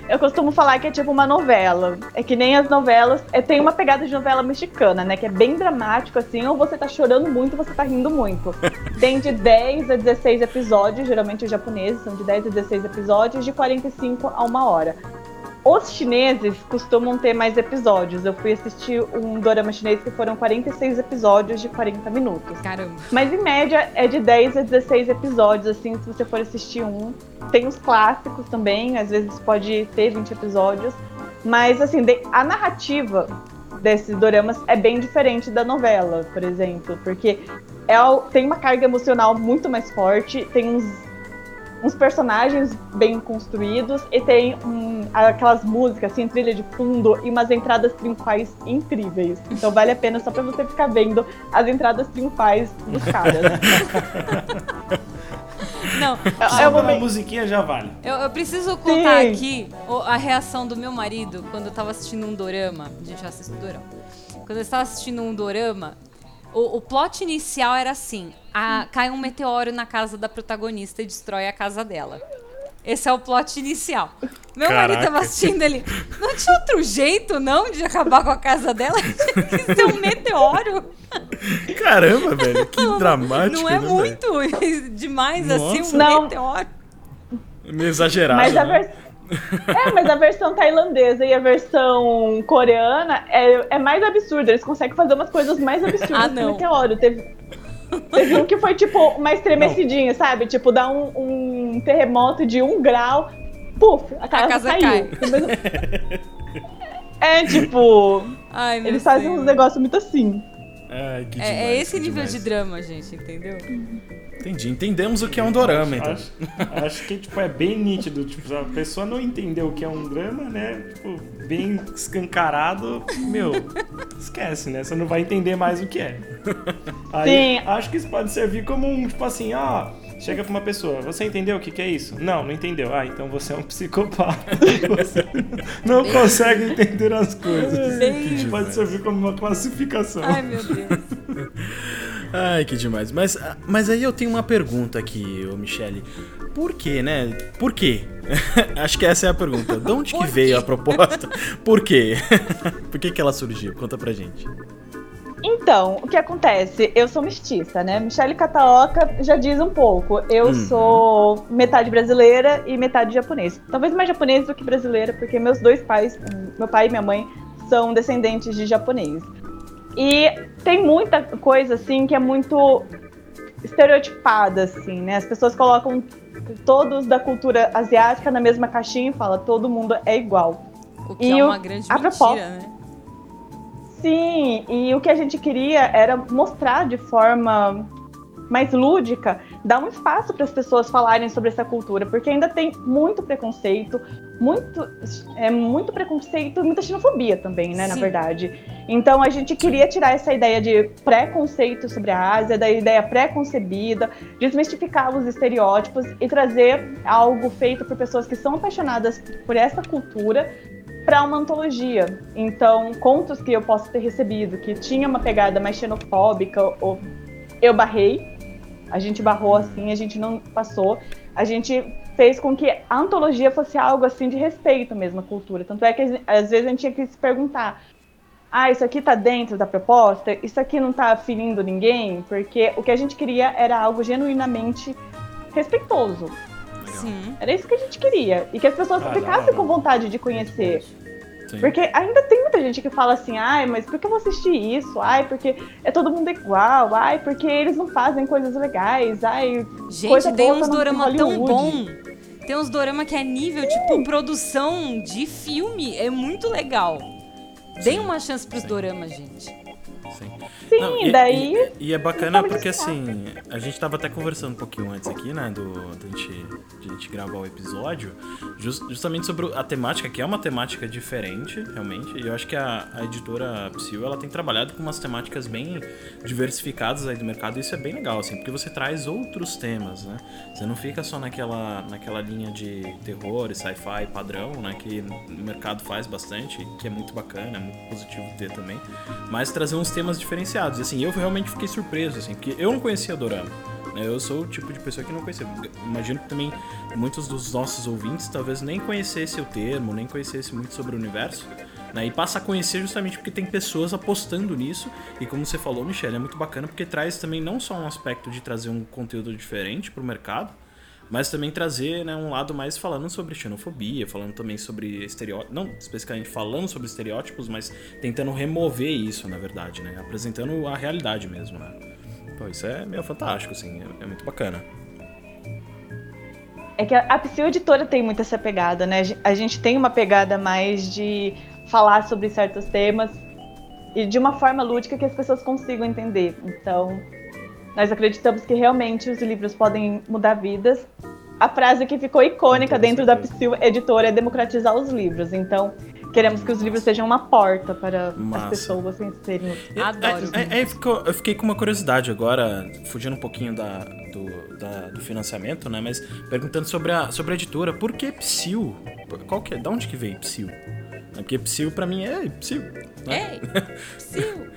eu costumo falar que é tipo uma novela. É que nem as novelas. É, tem uma pegada de novela mexicana, né? Que é bem dramático, assim, ou você tá chorando muito, ou você tá rindo muito. (laughs) Tem de 10 a 16 episódios, geralmente os japoneses são de 10 a 16 episódios, de 45 a uma hora. Os chineses costumam ter mais episódios. Eu fui assistir um dorama chinês que foram 46 episódios de 40 minutos. Caramba. Mas em média é de 10 a 16 episódios, assim, se você for assistir um. Tem os clássicos também, às vezes pode ter 20 episódios. Mas, assim, a narrativa desses doramas é bem diferente da novela, por exemplo. Porque é, tem uma carga emocional muito mais forte, tem uns, uns personagens bem construídos e tem um, aquelas músicas, assim, trilha de fundo e umas entradas triunfais incríveis. Então vale a pena só pra você ficar vendo as entradas triunfais dos caras. (laughs) Não, É Só o pela momento- musiquinha já vale. eu, eu preciso contar Sim. aqui a reação do meu marido quando eu tava assistindo um dorama. A gente já assiste dorama. Quando eu estava assistindo um dorama, o, o plot inicial era assim: a- cai um meteoro na casa da protagonista e destrói a casa dela. Esse é o plot inicial. Meu marido Caraca. tava assistindo ele. Não tinha outro jeito, não, de acabar com a casa dela? Tinha que ser um meteoro. Caramba, velho, que (laughs) dramático. Não é né, muito (laughs) demais assim, Nossa. um Não. meteoro. velho? Meio exagerado. Mas a né? (laughs) É, mas a versão tailandesa e a versão coreana é, é mais absurda. Eles conseguem fazer umas coisas mais absurdas Ah, que não. o meteoro. Teve, teve um que foi tipo uma estremecidinha, sabe? Tipo, dá um, um terremoto de um grau, puf, a casa, casa caiu. cai. (laughs) É tipo, Ai, meu eles fazem Senhor. uns negócios muito assim. Ai, que É, demais, é esse que nível demais. de drama, gente, entendeu? Entendi, entendemos o que é um dorama, então. Acho, acho que tipo, é bem nítido. Tipo, a pessoa não entendeu o que é um drama, né? Tipo, bem escancarado, meu, esquece, né? Você não vai entender mais o que é. Aí, Sim. acho que isso pode servir como um, tipo assim, ó. Chega pra uma pessoa, você entendeu o que, que é isso? Não, não entendeu. Ah, então você é um psicopata. Você não consegue entender as coisas. Bem- Pode servir como uma classificação. Ai, meu Deus. Ai, que demais. Mas, mas aí eu tenho uma pergunta aqui, ô Michele. Por quê, né? Por quê? (laughs) Acho que essa é a pergunta. De onde que veio a proposta? (laughs) Por quê? (laughs) Por que, que ela surgiu? Conta pra gente. Então, o que acontece? Eu sou mestiça, né? Michelle Kataoka já diz um pouco. Eu Uhum. sou metade brasileira e metade japonês. Talvez mais japonês do que brasileira, porque meus dois pais, meu pai e minha mãe, são descendentes de japonês. E tem muita coisa, assim, que é muito estereotipada, assim, né? As pessoas colocam todos da cultura asiática na mesma caixinha e falam todo mundo é igual. O que E é o- uma grande a mentira, proposta- né? Sim, e o que a gente queria era mostrar de forma mais lúdica, dar um espaço para as pessoas falarem sobre essa cultura, porque ainda tem muito preconceito, muito, é, muito preconceito muita xenofobia também, né, na Sim. verdade. Então a gente queria tirar essa ideia de preconceito sobre a Ásia, da ideia pré-concebida, desmistificar os estereótipos e trazer algo feito por pessoas que são apaixonadas por essa cultura para uma antologia. Então, contos que eu posso ter recebido que tinha uma pegada mais xenofóbica, ou eu barrei, a gente barrou assim, a gente não passou, a gente fez com que a antologia fosse algo assim de respeito mesmo à cultura. Tanto é que às vezes a gente tinha que se perguntar: ah, isso aqui tá dentro da proposta? Isso aqui não tá ferindo ninguém? Porque o que a gente queria era algo genuinamente respeitoso. Sim. Era isso que a gente queria. E que as pessoas ficassem com vontade de conhecer. Sim. Porque ainda tem muita gente que fala assim, ai, mas por que eu vou assistir isso? Ai, porque é todo mundo igual, ai, porque eles não fazem coisas legais, ai. Gente, coisa tem uns tá dorama tão bom. Tem uns dorama que é nível, tipo, produção de filme. É muito legal. Deem uma chance pros sim. doramas, gente. Sim. Sim, Não, e, daí. E, e é bacana porque assim, a gente tava até conversando um pouquinho antes aqui, né, do, da gente, de a gente gravar o episódio, jus- justamente sobre a temática, que é uma temática diferente, realmente. E eu acho que a, a editora Psyu, ela tem trabalhado com umas temáticas bem diversificadas aí do mercado, e isso é bem legal, assim, porque você traz outros temas, né? Você não fica só naquela, naquela linha de terror e sci-fi padrão, né, que o mercado faz bastante, que é muito bacana, é muito positivo ter também, mas trazer uns temas diferenciados. E assim, eu realmente fiquei surpreso, assim, porque eu não conhecia Dorama. né? Eu sou o tipo de pessoa que não conhecia. Imagino que também muitos dos nossos ouvintes talvez nem conhecessem o termo, nem conhecessem muito sobre o universo. Né? E passa a conhecer justamente porque tem pessoas apostando nisso. E como você falou, Michelle, é muito bacana porque traz também não só um aspecto de trazer um conteúdo diferente pro mercado, mas também trazer né, um lado mais falando sobre xenofobia, falando também sobre estereótipos, não especificamente falando sobre estereótipos, mas tentando remover isso, na verdade, né? Apresentando a realidade mesmo, né? Pô, isso é meio fantástico, assim, é, é muito bacana. É que a, a Editora tem muito essa pegada, né? A gente tem uma pegada mais de falar sobre certos temas e de uma forma lúdica que as pessoas consigam entender. Então, nós acreditamos que realmente os livros podem mudar vidas. A frase que ficou icônica dentro da. Psyu Editora é democratizar os livros. Então, queremos que os livros sejam uma porta para Massa. as pessoas conhecerem. Adoro. É, é, é, ficou- eu fiquei com uma curiosidade agora, fugindo um pouquinho da, do, da- do financiamento, né? Mas perguntando sobre a, sobre a editora, por que Psyu? Qual que é? Da onde que veio Psyu? É Porque Psyu pra mim é Psyu. Né? Ei, (laughs) Sil.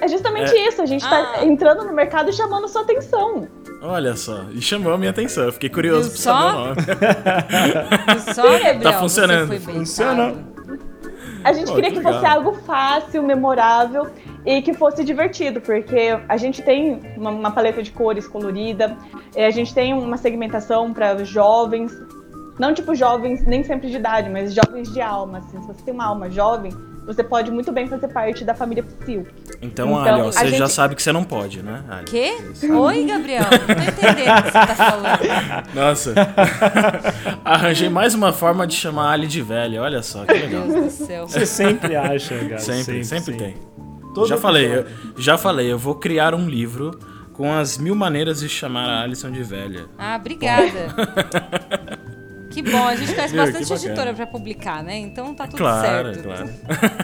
É justamente isso, a gente está Ah. entrando no mercado e chamando sua atenção. Olha só, e chamou a minha atenção. Eu fiquei curioso Viu pra saber só? o nome. (laughs) Só, Gabriel, Tá funcionando. Funciona. A gente Pô, queria que que fosse algo fácil, memorável e que fosse divertido, porque a gente tem uma, uma paleta de cores colorida, eh, a gente tem uma segmentação para jovens, não tipo jovens nem sempre de idade, mas jovens de alma. Assim, se você tem uma alma jovem, você pode muito bem fazer parte da família Psyll. Então, Então, Ali, ó, a você já gente- sabe que você não pode, né? Ali? Quê? Oi, Gabriel. Não tô entendendo o que você tá falando. Nossa. (laughs) Arranjei mais uma forma de chamar a Ali de velha. Olha só, que legal. Meu Deus do céu. Você sempre acha, cara. Sempre, sempre, tem. Todo já falei, eu, já falei, eu vou criar um livro com as mil maneiras de chamar a Alison de velha. Ah, obrigada. (laughs) Que bom, a gente conhece Meu, bastante editora pra publicar, né? Então tá tudo Claro, certo. claro.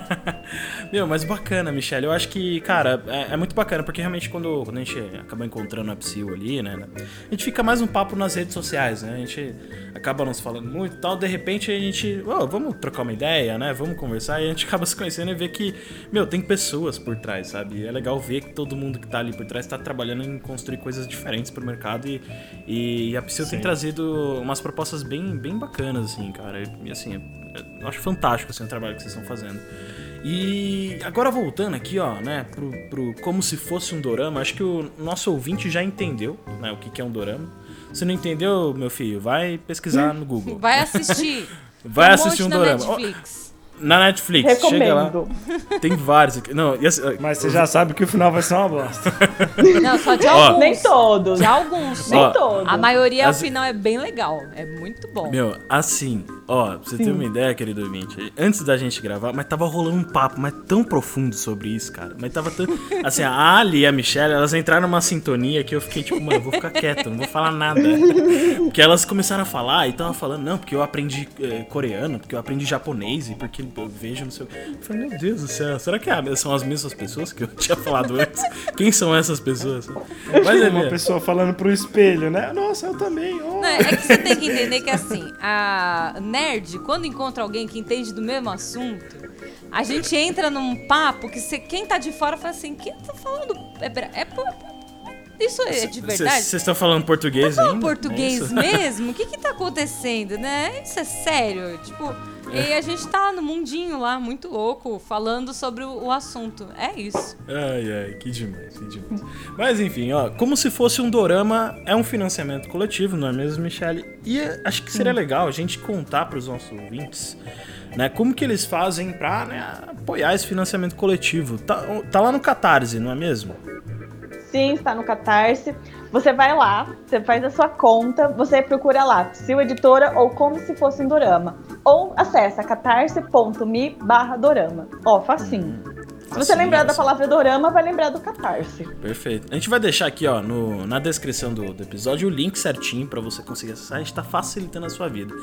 (laughs) Meu, mas bacana, Michelle. Eu acho que, cara, é, é muito bacana, porque realmente quando, quando a gente acaba encontrando a Psyu ali, né? A gente fica mais um papo nas redes sociais, né? A gente acaba nos falando muito e tal. De repente a gente, "Ô, vamos trocar uma ideia, né? Vamos conversar. E a gente (laughs) acaba se conhecendo e vê que, meu, tem pessoas por trás, sabe? E é legal ver que todo mundo que tá ali por trás tá trabalhando em construir coisas diferentes pro mercado. E, e a Psyu tem trazido umas propostas bem, bem bacanas, assim, cara. E assim, eu acho fantástico assim, o trabalho que vocês estão fazendo. E agora voltando aqui, ó, né, pro, pro como se fosse um dorama, acho que o nosso ouvinte já entendeu, né, o que, que é um dorama. Se não entendeu, meu filho, vai pesquisar (laughs) no Google. Vai assistir. Vai Tem assistir um dorama. Netflix. Na Netflix, chega lá. Recomendo. Tem vários aqui. Não, e assim, (laughs) Mas você já sabe que o final vai ser uma bosta. (laughs) Não, só de alguns. Nem todos. De alguns. Nem todos. A maioria, As- ao final, é bem legal. É muito bom. Meu, assim, ó, pra você ter uma ideia, querido ouvinte, antes da gente gravar, mas tava rolando um papo, mas tão profundo sobre isso, cara. Mas tava tão. (laughs) Assim, a Ali e a Michelle, elas entraram numa sintonia que eu fiquei tipo, mano, eu vou ficar quieto, não vou falar nada. (laughs) Porque elas começaram a falar e tava falando, não, porque eu aprendi eh, coreano, porque eu aprendi japonês e porque eu vejo no seu. Eu falei, meu Deus do céu, será que é- são as mesmas pessoas que eu (laughs) tinha falado antes? Quem são essas pessoas? Mas é Uma pessoa falando pro espelho, né? Nossa, eu também. ó. Não, é que você tem que entender que assim, a nerd, quando encontra alguém que entende do mesmo assunto, a gente entra num papo que você, quem tá de fora fala assim, quem tá falando? É, é, po- isso é de verdade? Vocês estão falando português Fala ainda? português É mesmo? O que que tá acontecendo, né? Isso é sério? Tipo, e a gente tá no mundinho lá, muito louco, falando sobre o, assunto. É isso. Ai, ai, que demais, que demais. Mas enfim, ó, como se fosse um dorama, é um financiamento coletivo, não é mesmo, Michele? E eh, acho que seria legal a gente contar para os nossos ouvintes, né, como que eles fazem pra né, apoiar esse financiamento coletivo. Tá, tá lá no Catarse, não é mesmo? Sim, está no Catarse. Você vai lá, você faz a sua conta, você procura lá, Psyll Editora ou como se fosse um dorama. Ou acessa catarse.me barra dorama. Ó, facinho. Se você lembrar da palavra dorama, vai lembrar do Catarse. Perfeito. A gente vai deixar aqui, ó, no, na descrição do, do episódio o link certinho pra você conseguir acessar. A gente tá facilitando a sua vida.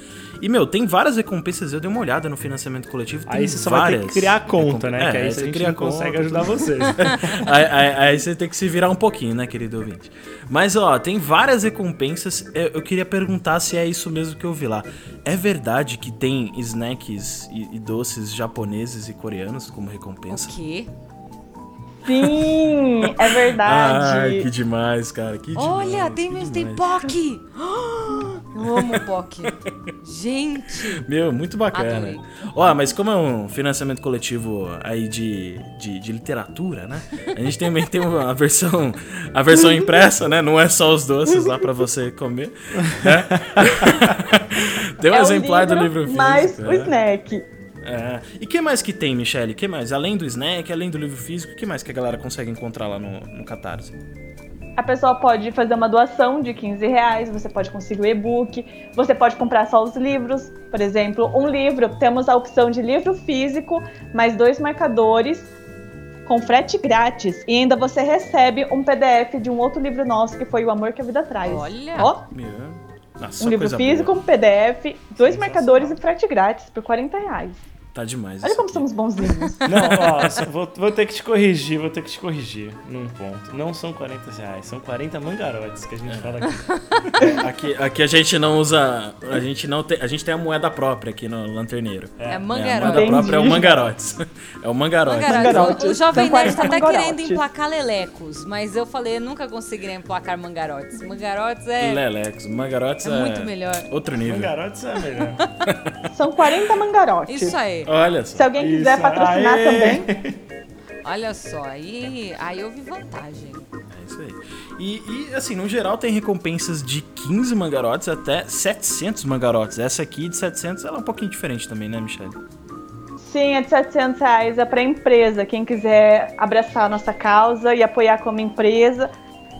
E, meu, tem várias recompensas. Eu dei uma olhada no financiamento coletivo. Tem Aí você só vai ter que criar a conta, né? recomp- que É, aí você a gente cria não a conta. consegue ajudar vocês. (laughs) aí, aí- aí você tem que se virar um pouquinho, né, querido ouvinte? Mas, ó, tem várias recompensas. Eu, eu queria perguntar se é isso mesmo que eu vi lá. É verdade que tem snacks e, e doces japoneses e coreanos como recompensa? O quê? Sim, é verdade. Ai, que demais, cara. Que Olha, demais, tem, mesmo, tem. POC! (gasps) Eu amo o POC. Gente! Meu, muito bacana. Adorei. Ó, mas como é um financiamento coletivo aí de, de, de literatura, né? A gente também tem a versão, a versão impressa, né? Não é só os doces lá pra você comer. né? (laughs) tem um é exemplar do livro físico. mais o é. snack. É. E que mais que tem, Michele? que mais? Além do snack, além do livro físico, o que mais que a galera consegue encontrar lá no, no Catarse? A pessoa pode fazer uma doação de 15 reais, você pode conseguir o e-book, você pode comprar só os livros. Por exemplo, um livro, temos a opção de livro físico, mais dois marcadores, com frete grátis. E ainda você recebe um PDF de um outro livro nosso, que foi O Amor que a Vida Traz. Olha! Ó, nossa, um livro físico, boa. um PDF, dois marcadores e frete grátis por 40 reais. Tá demais. Olha como aqui. somos bonzinhos. (laughs) Não, ó, vou, vou ter que te corrigir, vou ter que te corrigir num ponto. Não são 40 reais, são 40 mangarotes que a gente fala aqui. (laughs) Aqui, aqui a gente não usa. A gente não tem. A gente tem a moeda própria aqui no lanterneiro. É, É, a mangarote. moeda própria é o Entendi. mangarotes. (laughs) É o mangarote. Mangarotes. Mangarotes. O, o Jovem São Nerd tá até 40 querendo emplacar lelecos, mas eu falei, eu nunca conseguiria emplacar mangarotes. Mangarotes é, Lelex. Mangarotes é, é muito melhor. Outro nível. Mangarotes é melhor. São 40 mangarotes. Isso aí. Olha só. Se alguém quiser Isso, patrocinar aê. também, Olha só, aí, aí eu vi vantagem. É isso aí. E, e, assim, no geral tem recompensas de 15 mangarotes até 700 mangarotes. Essa aqui de 700 ela é um pouquinho diferente também, né, Michelle? sim, é de 700 reais. É para empresa. Quem quiser abraçar a nossa causa e apoiar como empresa,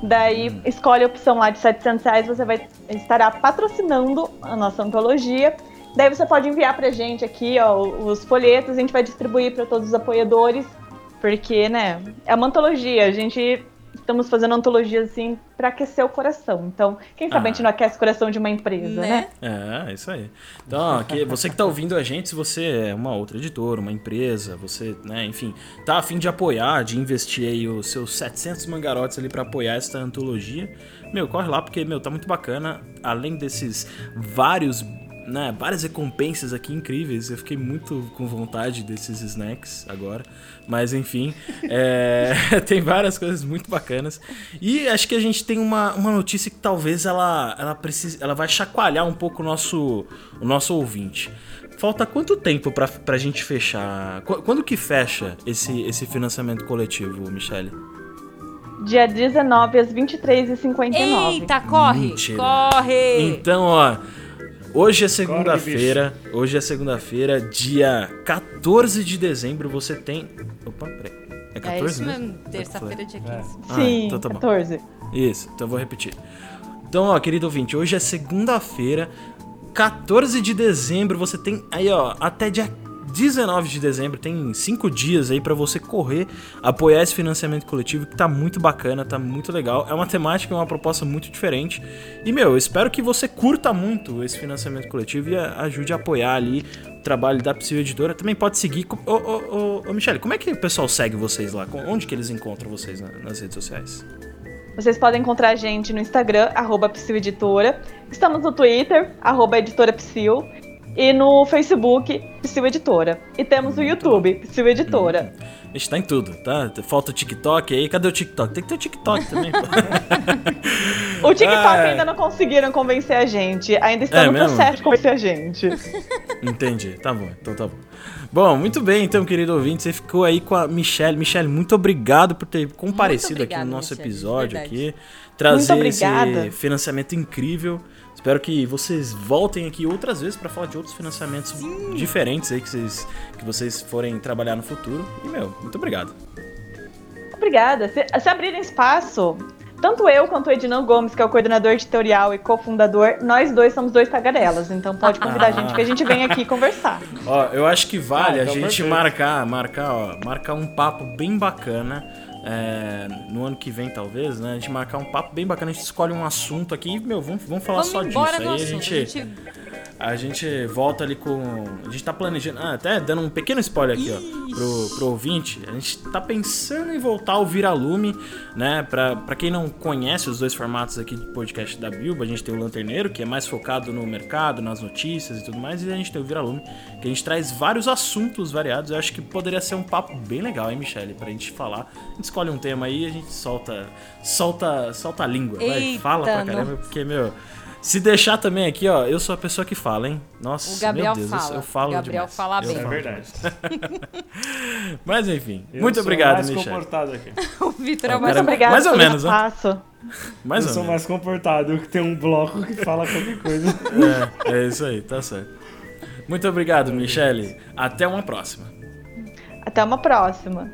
daí escolhe a opção lá de 700 reais. Você vai estará patrocinando a nossa antologia. Daí você pode enviar pra gente aqui ó, os folhetos, a gente vai distribuir para todos os apoiadores, porque, né, é uma antologia, a gente estamos fazendo antologia assim para aquecer o coração. Então, quem sabe a gente Ah. não aquece o coração de uma empresa, né? Né? É, isso aí. Então, ó, que, você que tá ouvindo a gente, se você é uma outra editora, uma empresa, você, né, enfim, tá a fim de apoiar, de investir aí os seus 700 mangarotes ali pra apoiar esta antologia, meu, corre lá porque, meu, tá muito bacana. Além desses vários, né, várias recompensas aqui incríveis, eu fiquei muito com vontade desses snacks agora. Mas, enfim, (laughs) é, (laughs) tem várias coisas muito bacanas. E acho que a gente tem uma, uma notícia que talvez ela, ela, precise, ela vai chacoalhar um pouco o nosso, o nosso ouvinte. Falta quanto tempo pra, pra gente fechar? Qu- Quando que fecha esse, esse financiamento coletivo, Michele? Dia 19 às 23h59. Eita, corre! Mentira. Corre! Então, ó, hoje é segunda-feira, hoje é segunda-feira, dia 14 de dezembro, você tem... Opa, peraí. É é 14 isso mesmo? terça-feira, dia 15. Ah, Sim, então tá bom. 14. Isso, então eu vou repetir. Então, ó, querido ouvinte, hoje é segunda-feira, 14 de dezembro, você tem aí, ó, até dia 19 de dezembro, tem cinco dias aí pra você correr, apoiar esse financiamento coletivo que tá muito bacana, tá muito legal. É uma temática, é uma proposta muito diferente. E, meu, eu espero que você curta muito esse financiamento coletivo e ajude a apoiar ali o trabalho da Psil Editora. Também pode seguir. Ô, ô, ô, ô, Michele, como é que o pessoal segue vocês lá? Onde que eles encontram vocês na- nas redes sociais? Vocês podem encontrar a gente no Instagram, arroba Editora. Estamos no Twitter, arroba Editora Psyu. E no Facebook, Psyu Editora. E temos o YouTube, Psyu Editora. A gente tá em tudo, tá? Falta o TikTok aí. Cadê o TikTok? Tem que ter o TikTok também. (laughs) O TikTok Ai. ainda não conseguiram convencer a gente. Ainda estão É no mesmo? processo de convencer a gente. Entendi. Tá bom, então tá bom. Bom, muito bem, então, querido ouvinte. Você ficou aí com a Michelle. Michelle, muito obrigado por ter comparecido aqui obrigada, no nosso Michelle, episódio verdade. aqui. Trazer esse financiamento incrível. Espero que vocês voltem aqui outras vezes pra falar de outros financiamentos diferentes aí que vocês, que vocês forem trabalhar no futuro. E, meu, muito obrigado. Obrigada. Se, se abrirem espaço, tanto eu quanto o Ednan Gomes, que é o coordenador editorial e cofundador, nós dois somos dois tagarelas. Então pode convidar a gente que a gente vem aqui conversar. (laughs) Ó, eu acho que vale Ah, a então gente perfeito. marcar, marcar, ó, marcar um papo bem bacana. É, no ano que vem, talvez, né? A gente marcar um papo bem bacana, a gente escolhe um assunto aqui e, meu, vamos, vamos falar Vamos só disso. Aí a gente, A gente a gente volta ali com. A gente tá planejando. Ah, até dando um pequeno spoiler aqui, ó, pro, pro ouvinte. A gente tá pensando em voltar ao Viralume, né? Pra, pra quem não conhece os dois formatos aqui de podcast da Bilba, a gente tem o Lanterneiro, que é mais focado no mercado, nas notícias e tudo mais, e a gente tem o Viralume, que a gente traz vários assuntos variados. Eu acho que poderia ser um papo bem legal, hein, Michele? Pra gente falar. A gente escolhe um tema aí e a gente solta. Solta, solta a língua. Vai, Eita, fala pra caramba, porque, meu. Se deixar também aqui, ó, eu sou a pessoa que fala, hein? Nossa, O Gabriel meu Deus, eu- fala. eu, falo O Gabriel demais. fala Eu bem. É falo verdade. (laughs) Mas enfim, Eu muito sou obrigado, mais Michel. comportado aqui. (laughs) O Vitor é o cara, mais Muito obrigada mais ou menos, né? espaço. Mais eu ou sou menos. mais comportado, eu que tenho um bloco que fala qualquer coisa. É, é isso aí, tá certo. Muito obrigado, Michele. Até uma próxima. Até uma próxima.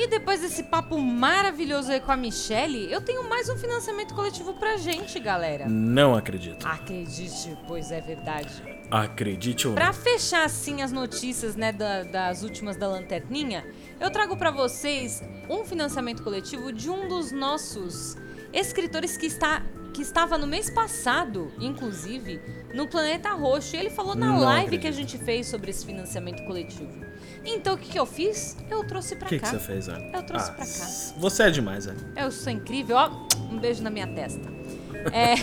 E depois desse papo maravilhoso aí com a Michelle, eu tenho mais um financiamento coletivo pra gente, galera. Não acredito. Acredite, pois é verdade. Acredite ou não. Pra fechar assim as notícias, né, da- das últimas da lanterninha, eu trago pra vocês um financiamento coletivo de um dos nossos escritores que está que estava no mês passado, inclusive, no Planeta Roxo. E ele falou na Não live acredito. que a gente fez sobre esse financiamento coletivo. Então o que, que eu fiz? Eu trouxe pra O que, cá. que você fez, Ana? Eu trouxe Ah, pra cá. Você é demais, Ana. Eu sou incrível, ó. Um beijo na minha testa. É.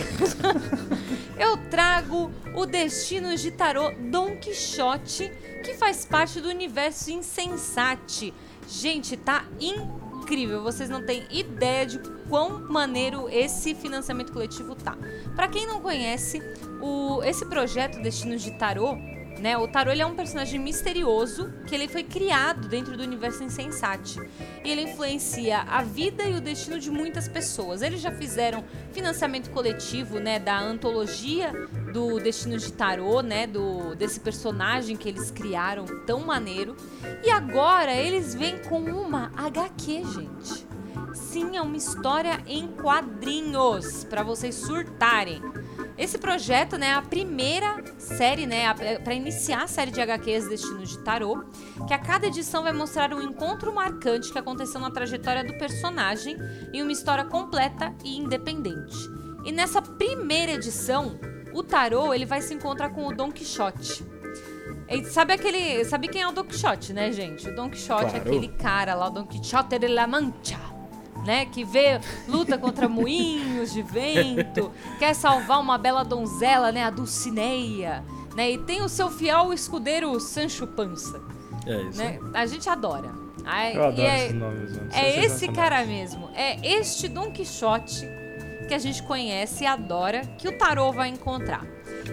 (laughs) eu trago o Destinos de Tarô Dom Quixote, que faz parte do universo Insensate. Gente, tá incrível. Vocês não têm ideia de quão maneiro esse financiamento coletivo tá. Pra quem não conhece, o, esse projeto Destinos de Tarô né? O Tarô ele é um personagem misterioso que ele foi criado dentro do universo Insensate. E ele influencia a vida e o destino de muitas pessoas. Eles já fizeram financiamento coletivo, né, da antologia do Destino de Tarô, né, do desse personagem que eles criaram tão maneiro. E agora eles vêm com uma HQ, gente. Sim, é uma história em quadrinhos para vocês surtarem. Esse projeto, né, é a primeira série, né, para iniciar a série de HQs Destinos de Tarô, que a cada edição vai mostrar um encontro marcante que aconteceu na trajetória do personagem em uma história completa e independente. E nessa primeira edição, o Tarô ele vai se encontrar com o Don Quixote. E sabe aquele, sabe quem é o Don Quixote, né, gente? O Don Quixote é Claro. aquele cara lá, o Don Quixote de la Mancha né? Que vê, luta contra moinhos de vento, quer salvar uma bela donzela, né? A Dulcineia, né? E tem o seu fiel escudeiro Sancho Panza, É isso. né? A gente adora. Ai, Eu adoro é, esses nomes, é esse cara mesmo. É este Don Quixote que a gente conhece e adora que o Tarô vai encontrar.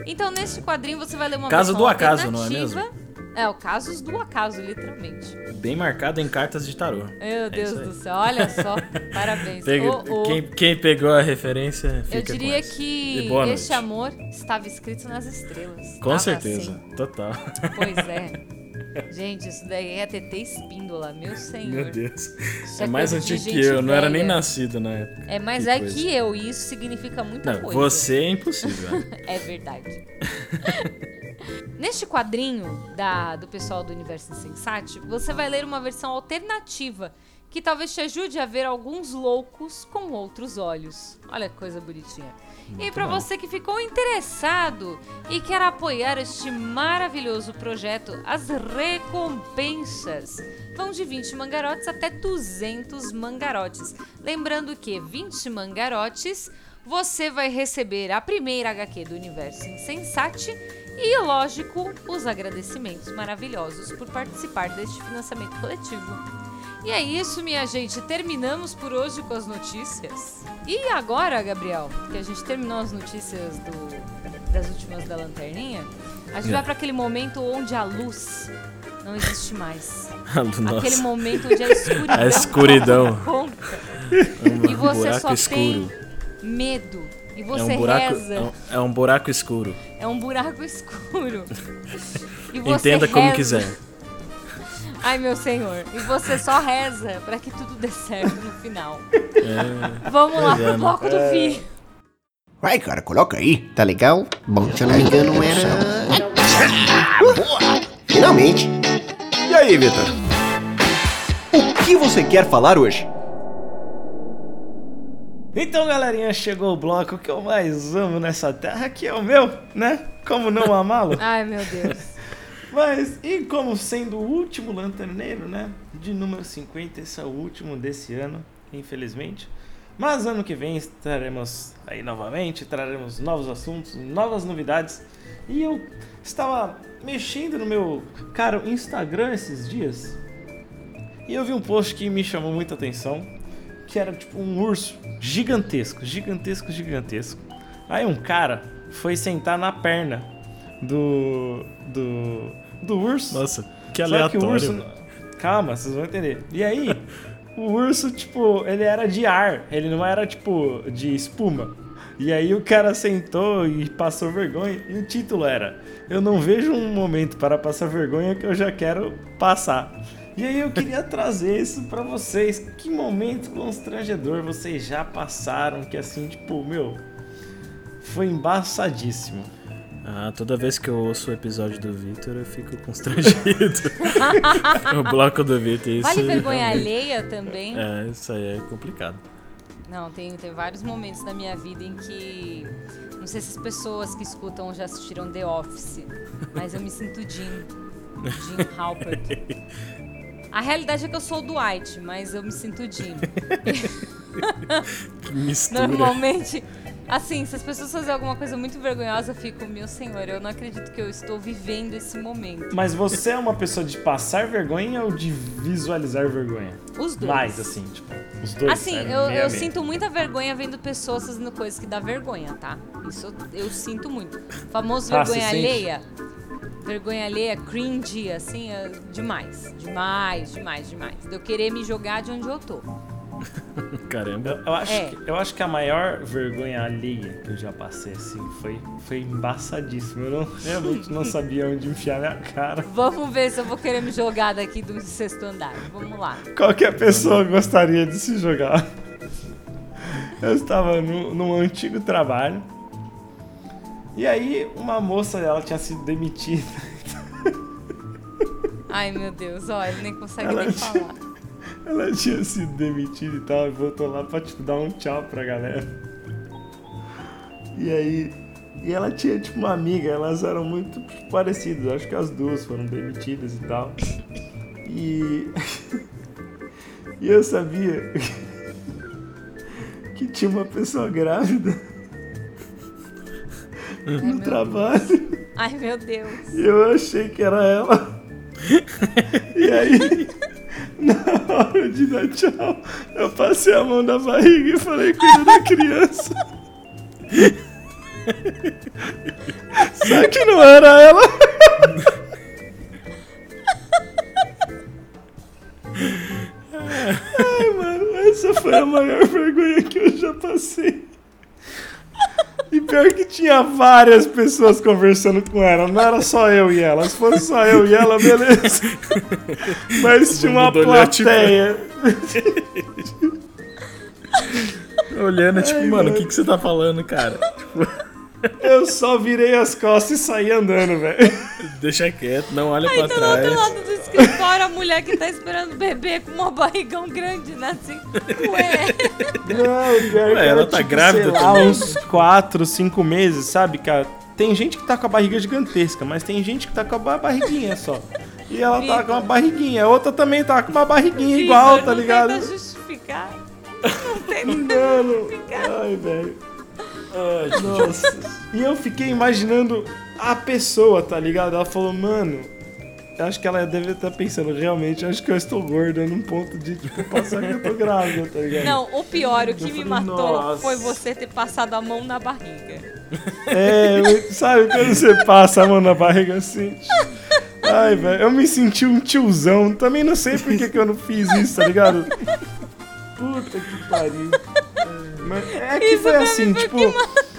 Então, neste quadrinho, você vai ler uma Caso do acaso, não é alternativa. É, o casos do acaso, literalmente. Bem marcado em cartas de tarô. Meu Deus É isso aí. do céu, olha só. Parabéns. (laughs) Pega- Ô, ô. Quem, quem pegou a referência, fica Eu diria que este amor estava escrito nas estrelas. Com certeza, assim. total. Pois é. (laughs) Gente, isso daí é TT Espíndola, meu senhor. Meu Deus. Isso É mais antigo que eu, não era nem velha. nascido na época. É mais Que é coisa. que eu, e isso significa muita Não, coisa. você é impossível. (laughs) É verdade. Neste quadrinho da, do pessoal do Universo Insensate, você vai ler uma versão alternativa que talvez te ajude a ver alguns loucos com outros olhos. Olha que coisa bonitinha. e para você que ficou interessado e quer apoiar este maravilhoso projeto, as recompensas vão de 20 mangarotes até 200 mangarotes. Lembrando que 20 mangarotes você vai receber a primeira HQ do Universo Insensate e, lógico, os agradecimentos maravilhosos por participar deste financiamento coletivo. E é isso, minha gente. Terminamos por hoje com as notícias. E agora, Gabriel, que a gente terminou as notícias do- das últimas da lanterninha, a gente É. vai para aquele momento onde a luz não existe mais. (laughs) Nossa, Aquele momento onde a escuridão. (laughs) A escuridão. (laughs) conta. E você só escuro. tem medo. E É você um, buraco, reza. é, um, é um buraco escuro. É um buraco (laughs) escuro. E você Entenda como reza. quiser. Ai, meu senhor. E você só reza pra que tudo dê certo no final. É, Vamos lá é, pro né? bloco do Vi. Vai, cara, coloca aí. Tá legal? Bom, se eu não me engano, era. Ah, boa! Finalmente! E aí, Vitor? O que você quer falar hoje? Então, galerinha, chegou o bloco que eu mais amo nessa terra, que é o meu, né? Como não amá-lo? (laughs) Ai, meu Deus. Mas, e como sendo o último lanterneiro, né? De número 50, esse é o último desse ano, infelizmente. Mas ano que vem estaremos aí novamente, traremos novos assuntos, novas novidades. E eu estava mexendo no meu caro Instagram esses dias. E eu vi um post que me chamou muita atenção, que era tipo um urso gigantesco, gigantesco, gigantesco. Aí um cara foi sentar na perna do do do urso. Nossa, que Só que aleatório. urso. Calma, vocês vão entender. E aí, o urso, tipo, ele era de ar, ele não era, tipo, de espuma. E aí o cara sentou e passou vergonha. E o título era: Eu não vejo um momento para passar vergonha que eu já quero passar. E aí eu queria trazer isso pra vocês. Que momento constrangedor vocês já passaram que assim, tipo, meu, foi embaçadíssimo. Ah, toda vez que eu ouço o episódio do Victor, eu fico constrangido. (laughs) o bloco do Victor, isso. Vale vergonha realmente- alheia também. É, isso aí é complicado. Não, tem, tem vários momentos da minha vida em que. Não sei se as pessoas que escutam já assistiram The Office, mas eu me sinto Jim. Jim Halpert. (laughs) A realidade é que eu sou o Dwight, mas eu me sinto Jim. (laughs) Que mistura. Normalmente, assim, se as pessoas fazerem alguma coisa muito vergonhosa, eu fico, meu senhor, eu não acredito que eu estou vivendo esse momento. Mas você é uma pessoa de passar vergonha ou de visualizar vergonha? Os dois. Mais, assim, tipo, os dois. Assim, é eu, eu sinto muita vergonha vendo pessoas fazendo coisas que dá vergonha, tá? Isso eu, eu sinto muito. Famoso Ah, vergonha você sente? Vergonha alheia, cringe, assim, é demais. Demais, demais, demais. De eu querer me jogar de onde eu tô. (laughs) Caramba. Eu, eu acho É. que, eu acho que a maior vergonha alheia que eu já passei, assim, foi, foi embaçadíssimo. Eu não, (laughs) realmente não sabia onde enfiar minha cara. Vamos ver se eu vou querer me jogar daqui do sexto andar. Vamos lá. Qualquer pessoa gostaria de se jogar. Eu estava no, num antigo trabalho. E aí, uma moça, ela tinha sido demitida. (laughs) Ai, meu Deus, ó, ele nem consegue Ela nem tinha- falar. Ela tinha sido demitida e tal, e voltou lá pra tipo, dar um tchau pra galera. E aí. E ela tinha tipo uma amiga, elas eram muito parecidas, acho que as duas foram demitidas e tal. E. (laughs) e eu sabia (laughs) que tinha uma pessoa grávida Ai, no trabalho. Ai, meu Deus. E eu achei que era ela. E aí, (laughs) na hora de dar tchau, eu passei a mão na barriga e falei, cuida da criança. Só que não era ela. (laughs) Ai, mano, essa foi a maior vergonha que eu já passei. E pior que tinha várias pessoas conversando com ela, não era só eu e ela. Se fosse só eu e ela, beleza. Mas tinha uma tipo- plateia. Olhando, tipo, Ai, mano, o que, que você tá falando, cara? Eu só virei as costas e saí andando, velho. Deixa quieto, não olha Aí pra do outro trás. lado do escritório, a mulher que tá esperando o bebê com uma barrigão grande, né? Assim, ué. Não, pior Ué, ela tá tipo, grávida sei lá, também? uns 4, 5 meses, sabe, cara? Tem gente que tá com a barriga gigantesca, mas tem gente que tá com a ba- barriguinha só. E ela tá Vitor. com uma barriguinha. A outra também tá com uma barriguinha Vitor, igual, tá não ligado? Tenta justificar. Não tenta Não, não. justificar. Ai, velho. Ai, nossa. E eu fiquei imaginando a pessoa, tá ligado? Ela falou, mano, eu acho que ela deve estar pensando, realmente, acho que eu estou gorda num ponto de, tipo, passar que eu tô grávida, tá ligado? Não, o pior, o que Eu me falei, matou "Nossa." foi você ter passado a mão na barriga. É, sabe quando você passa a mão na barriga assim? Ai, velho, eu me senti um tiozão. Também não sei por que, que eu não fiz isso, tá ligado? Puta que pariu. Mas é que Isso foi assim, foi tipo. que.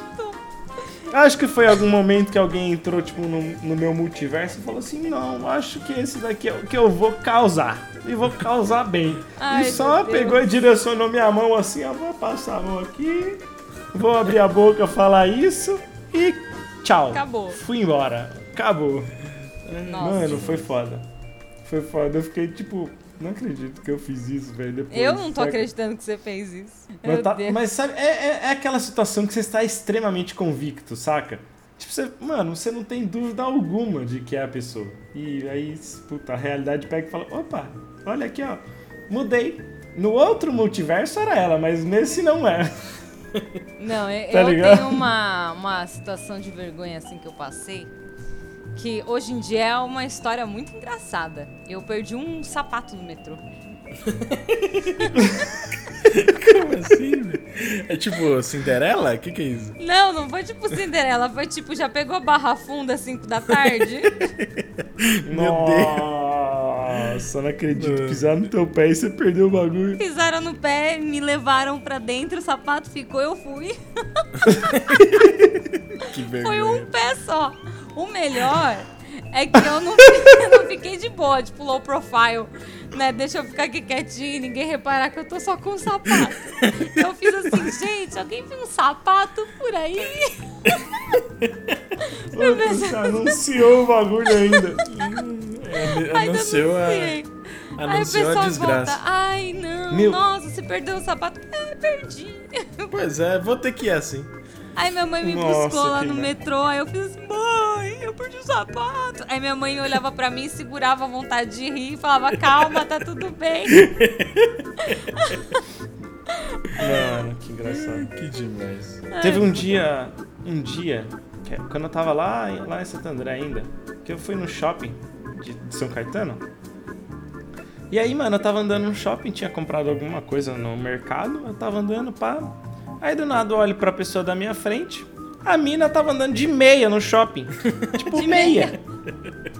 Acho que foi algum momento que alguém entrou, tipo, no, no meu multiverso e falou assim: não, acho que esse daqui é o que eu vou causar. E vou causar bem. Ai, e só meu Deus. pegou e direcionou minha mão assim: ó, vou passar a mão aqui, vou abrir a boca, falar isso e tchau. Acabou. Fui embora. Acabou. Nossa. Mano, foi foda. Foi foda. Eu fiquei tipo, não acredito que eu fiz isso, velho. depois. Eu não tô Saca? acreditando que você fez isso. Mas, tá- mas sabe, é, é- é aquela situação que você está extremamente convicto, saca? Tipo, você, mano, você não tem dúvida alguma de que é a pessoa. E aí, puta, a realidade pega e fala: opa, olha aqui, ó, mudei. No outro multiverso era ela, mas nesse não é. Não, eu, (laughs) Tá eu tenho uma, uma situação de vergonha assim que eu passei. Que hoje em dia é uma história muito engraçada. Eu perdi um sapato no metrô. Como assim? É tipo Cinderela? O que, que é isso? Não, não foi tipo Cinderela, foi tipo, já pegou a barra funda às 5 da tarde. Meu Nossa, não acredito. Pisar no teu pé e você perdeu o bagulho. Pisaram no pé, me levaram pra dentro, o sapato ficou, eu fui. (laughs) Que Foi vergonha. um pé só. O melhor é que eu não, (laughs) eu não fiquei de boa, tipo, low profile, né? Deixa eu ficar aqui quietinho e ninguém reparar que eu tô só com um sapato. Eu fiz assim, gente, alguém viu um sapato por aí? (laughs) Você anunciou o bagulho ainda. É, Ainda Anunciou a, sei. Aí o Anunciou a pessoal desgraça. volta. Ai, não, Meu- nossa, você perdeu o sapato. É, perdi. Pois é, vou ter que ir assim. Aí minha mãe me Nossa, buscou lá no merda. metrô, aí eu fiz, mãe, eu perdi o sapato. Aí minha mãe olhava pra mim, segurava a vontade de rir e falava, calma, tá tudo bem. Mano, que engraçado. Que demais. Teve um dia, um dia, é quando eu tava lá, em- lá em Santo André ainda, que eu fui no shopping de São Caetano. E aí, mano, eu tava andando no shopping, tinha comprado alguma coisa no mercado, eu tava andando, pá. Aí do nada eu olho pra pessoa da minha frente, a mina tava andando de meia no shopping. (laughs) tipo, De meia.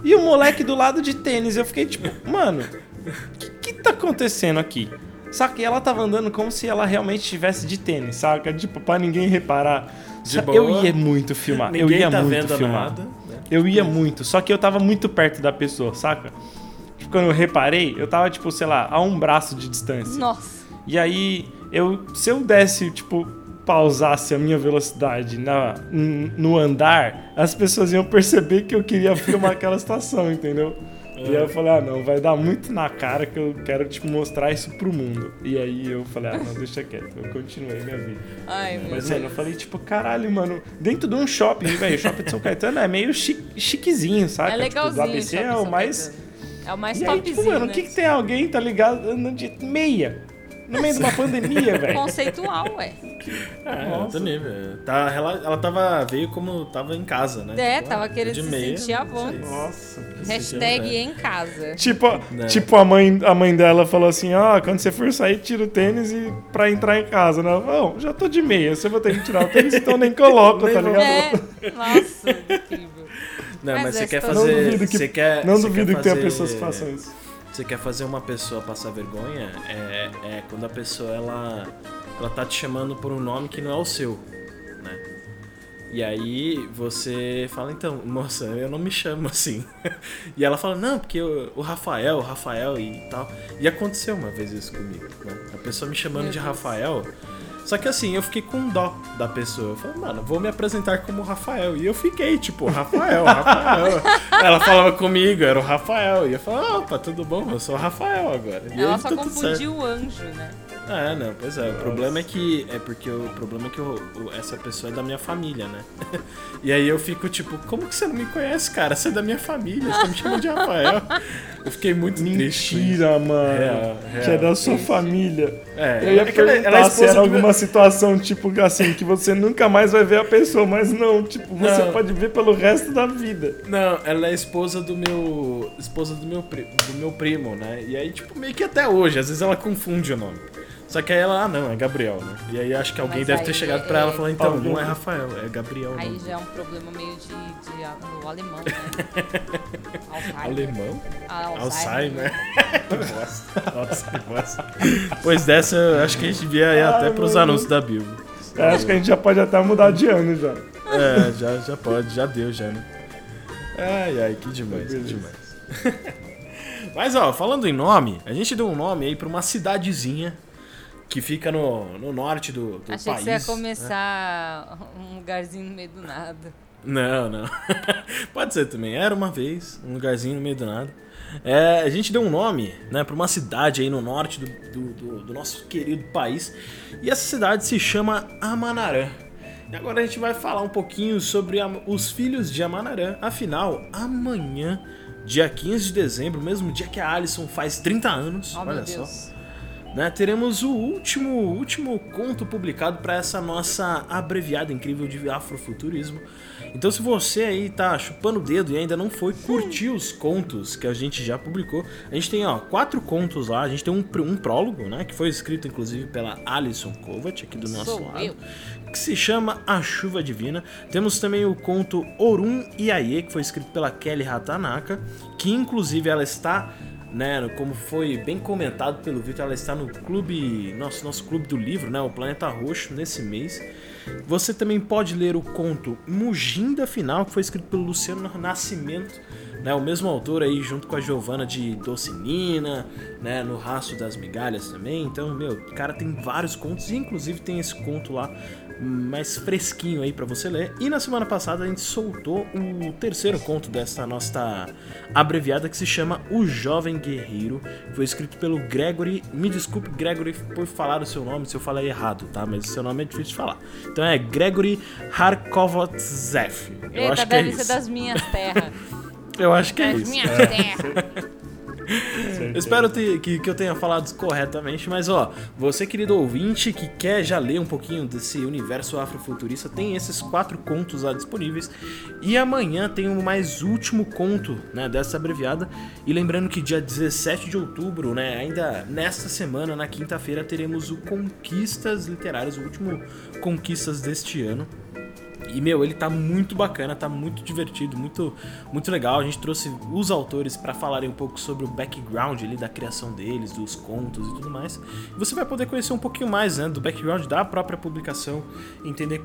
E o moleque do lado de tênis, eu fiquei tipo, mano, o que, que tá acontecendo aqui? Saca? E ela tava andando como se ela realmente estivesse de tênis, saca? Tipo, pra ninguém reparar. De boa. Eu ia muito filmar. eu Ninguém ia tá muito vendo filmar. nada. né? Eu ia muito, só que eu tava muito perto da pessoa, saca? Tipo, quando eu reparei, eu tava, tipo, sei lá, a um braço de distância. Nossa. E aí, eu, se eu desse, tipo, pausasse a minha velocidade na, no andar, as pessoas iam perceber que eu queria filmar (laughs) aquela situação, entendeu? E aí eu falei, ah, não, vai dar muito na cara que eu quero, tipo, mostrar isso pro mundo. E aí eu falei, ah, não, deixa quieto. Eu continuei minha vida. Ai, meu Mas, mano, eu falei, tipo, caralho, mano, dentro de um shopping, velho, o shopping de São Caetano é meio chi chiquezinho, saca? É legalzinho. Tipo, do ABC Shopping é o mais... É o mais E aí, topzinho, tipo, mano, o né? que que tem alguém, tá ligado, andando de meia? No meio de uma pandemia, (laughs) velho. Conceitual, ué. É, Nossa. outro nível. Tá, ela, ela tava, veio como tava em casa, né? É, Tipo, tava ah, querendo de se meia, sentir isso vontade. Nossa. Hashtag é. em casa. Tipo, Né. tipo a, mãe, a mãe dela falou assim, ó, quando você for sair, tira o tênis e pra entrar em casa, né? Não, já tô de meia, você vai ter que tirar o tênis, então nem coloco, (laughs) tá ligado? É, nossa, incrível. Não, Mas mas, você é quer fazer. Não duvido que, você quer, não você duvido quer que tenha fazer- pessoas que façam isso. Você quer fazer uma pessoa passar vergonha, é, é quando a pessoa ela, ela tá te chamando por um nome que não é o seu, né? E aí você fala, então, moça, eu não me chamo assim. (laughs) E ela fala, não, porque o, o Rafael, o Rafael e tal. E aconteceu uma vez isso comigo, né? A pessoa me chamando Meu de Deus. Rafael. Só que assim, eu fiquei com dó da pessoa. Eu falei, mano, vou me apresentar como Rafael. E eu fiquei, tipo, Rafael, (laughs) Rafael. Ela falava comigo, era o Rafael. E eu falava, opa, tudo bom? Eu sou o Rafael agora. E Ela aí só tá confundiu o anjo, né? É, não, pois é. O problema é que. É porque o problema é que o- essa pessoa é da minha família, né? (laughs) E aí eu fico tipo, como que você não me conhece, cara? Você é da minha família, você tá me chamando de Rafael. Eu fiquei muito triste. com isso. Mentira, mano. Real, Que é real. da sua família. É, Eu ia é ela- ela é se esposa era do meu- alguma situação, tipo, assim, que você nunca mais vai ver a pessoa, mas não, tipo, você Não. pode ver pelo resto da vida. Não, ela é esposa do meu. Esposa do meu, do meu primo, né? E aí, tipo, meio que até hoje, às vezes ela confunde o nome. Só que aí ela, ah não, é Gabriel, né? E aí acho que alguém Mas deve ter chegado é- pra ela e falado, então, Alguém- não é Rafael, é Gabriel. Aí não. já é um problema meio de, de do alemão, né? (laughs) Alzheimer. Alemão? Ah, Alzheimer. que (laughs) bosta. Nossa, que bosta. Pois dessa, eu acho que a gente devia ir até pros anúncios da Bíblia. Eu acho que a gente já pode até mudar de ano já. É, já, já pode, já deu já, né? Ai, ai, que demais, que demais. (laughs) Mas ó, falando em nome, a gente deu um nome aí pra uma cidadezinha que fica no, no norte do, do Achei país. que você ia né? começar um lugarzinho no meio do nada. Não, não. (laughs) Pode ser também. Era uma vez, um lugarzinho no meio do nada. É, a gente deu um nome, né, pra uma cidade aí no norte do, do, do- do nosso querido país. E essa cidade se chama Amanarã. E agora a gente vai falar um pouquinho sobre a- os filhos de Amanarã. Afinal, amanhã, dia 15 de dezembro, mesmo dia que a Alison faz 30 anos, Oh, olha só Deus. Né, teremos o último, último conto publicado para essa nossa abreviada incrível de afrofuturismo. Então, se você aí tá chupando o dedo e ainda não foi curtir os contos que a gente já publicou, a gente tem ó, quatro contos lá. A gente tem um, um prólogo, né, que foi escrito inclusive pela Alison Kovac aqui do nosso Sou lado eu. que se chama A Chuva Divina. Temos também o conto Orun Iaie, que foi escrito pela Kelly Hatanaka, que inclusive ela está, né, como foi bem comentado pelo Victor, ela está no clube, nosso, nosso clube do livro, né, o Planeta Roxo, nesse mês. Você também pode ler o conto Muginda Final, que foi escrito pelo Luciano Nascimento, né, o mesmo autor aí junto com a Giovana de Docinina, né, no Raço das Migalhas também. Então, meu, o cara tem vários contos e inclusive tem esse conto lá mais fresquinho aí para você ler. E na semana passada a gente soltou o terceiro conto dessa nossa abreviada que se chama O Jovem Guerreiro. Foi escrito pelo Gregory. Me desculpe, Gregory, por falar o seu nome se eu falei errado, tá? Mas o seu nome é difícil de falar. Então é Gregory Harkovotzev. Eu Eita, acho que é deve ser isso. das minhas terras. (laughs) Eu acho que é das isso. minhas terras. (laughs) Espero ter- que, que eu tenha falado corretamente, mas ó, você querido ouvinte que quer já ler um pouquinho desse universo afrofuturista, tem esses quatro contos lá disponíveis. E amanhã tem o mais último conto, né, dessa abreviada. E lembrando que dia 17 de outubro, né, ainda nesta semana, na quinta-feira, teremos o Conquistas Literárias, o último Conquistas deste ano. E, meu, ele tá muito bacana, tá muito divertido, muito, muito legal. A gente trouxe os autores para falarem um pouco sobre o background ali da criação deles, dos contos e tudo mais. E você vai poder conhecer um pouquinho mais, né, do background da própria publicação, entender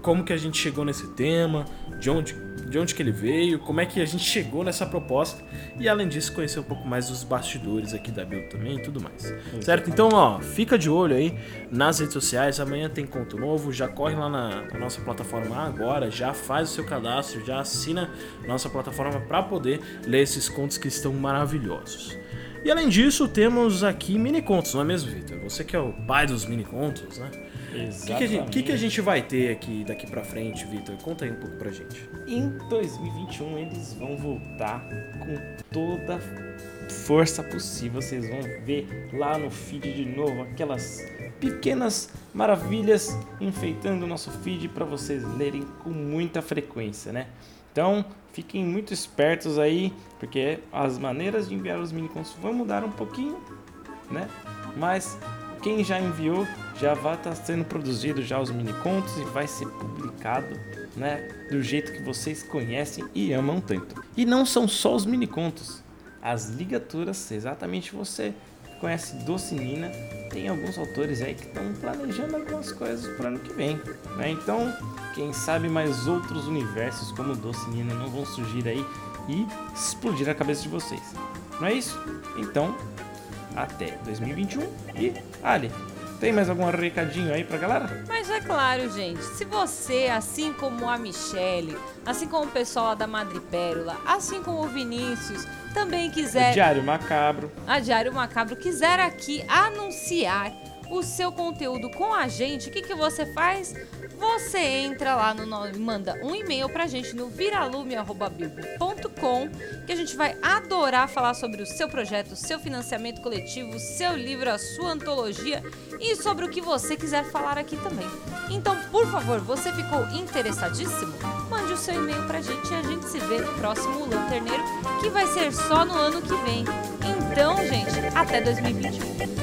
como que a gente chegou nesse tema, de onde, de onde que ele veio, como é que a gente chegou nessa proposta e além disso conhecer um pouco mais dos bastidores aqui da Build também e tudo mais. Certo? Então, ó, fica de olho aí nas redes sociais, amanhã tem conto novo, já corre lá na, na nossa plataforma agora, já faz o seu cadastro, já assina nossa plataforma para poder ler esses contos que estão maravilhosos. E além disso, temos aqui mini contos, não é mesmo, Vitor? Você que é o pai dos mini contos, né? O que, que, a gente- que que a gente vai ter aqui daqui pra frente, Vitor? Conta aí um pouco pra gente. Em 2021 eles vão voltar com toda força possível. Vocês vão ver lá no feed de novo aquelas pequenas maravilhas enfeitando o nosso feed para vocês lerem com muita frequência, né? Então fiquem muito espertos aí, porque as maneiras de enviar os mini contos vão mudar um pouquinho, né? Mas quem já enviou já vai estar sendo produzido já os mini contos e vai ser publicado, né, do jeito que vocês conhecem e amam tanto. E não são só os mini contos. As ligaturas, exatamente você que conhece Doce Nina, tem alguns autores aí que estão planejando algumas coisas para ano que vem, né? Então, quem sabe mais outros universos como Doce Nina não vão surgir aí e explodir a cabeça de vocês. Não é isso? Então, até 2021 e Ali, tem mais algum recadinho aí pra galera? Mas é claro, gente, se você, assim como a Michelle, assim como o pessoal lá da Madrepérola, assim como o Vinícius, também quiser Diário Macabro. a Diário Macabro quiser aqui anunciar o seu conteúdo com a gente, o que, que você faz? Você entra lá no manda um e-mail pra gente no viralume@bilbo.com, que a gente vai adorar falar sobre o seu projeto, seu financiamento coletivo, seu livro, a sua antologia e sobre o que você quiser falar aqui também. Então, por favor, você ficou interessadíssimo? Mande o seu e-mail pra gente e a gente se vê no próximo Lanterneiro, que vai ser só no ano que vem. Então, gente, até 2021.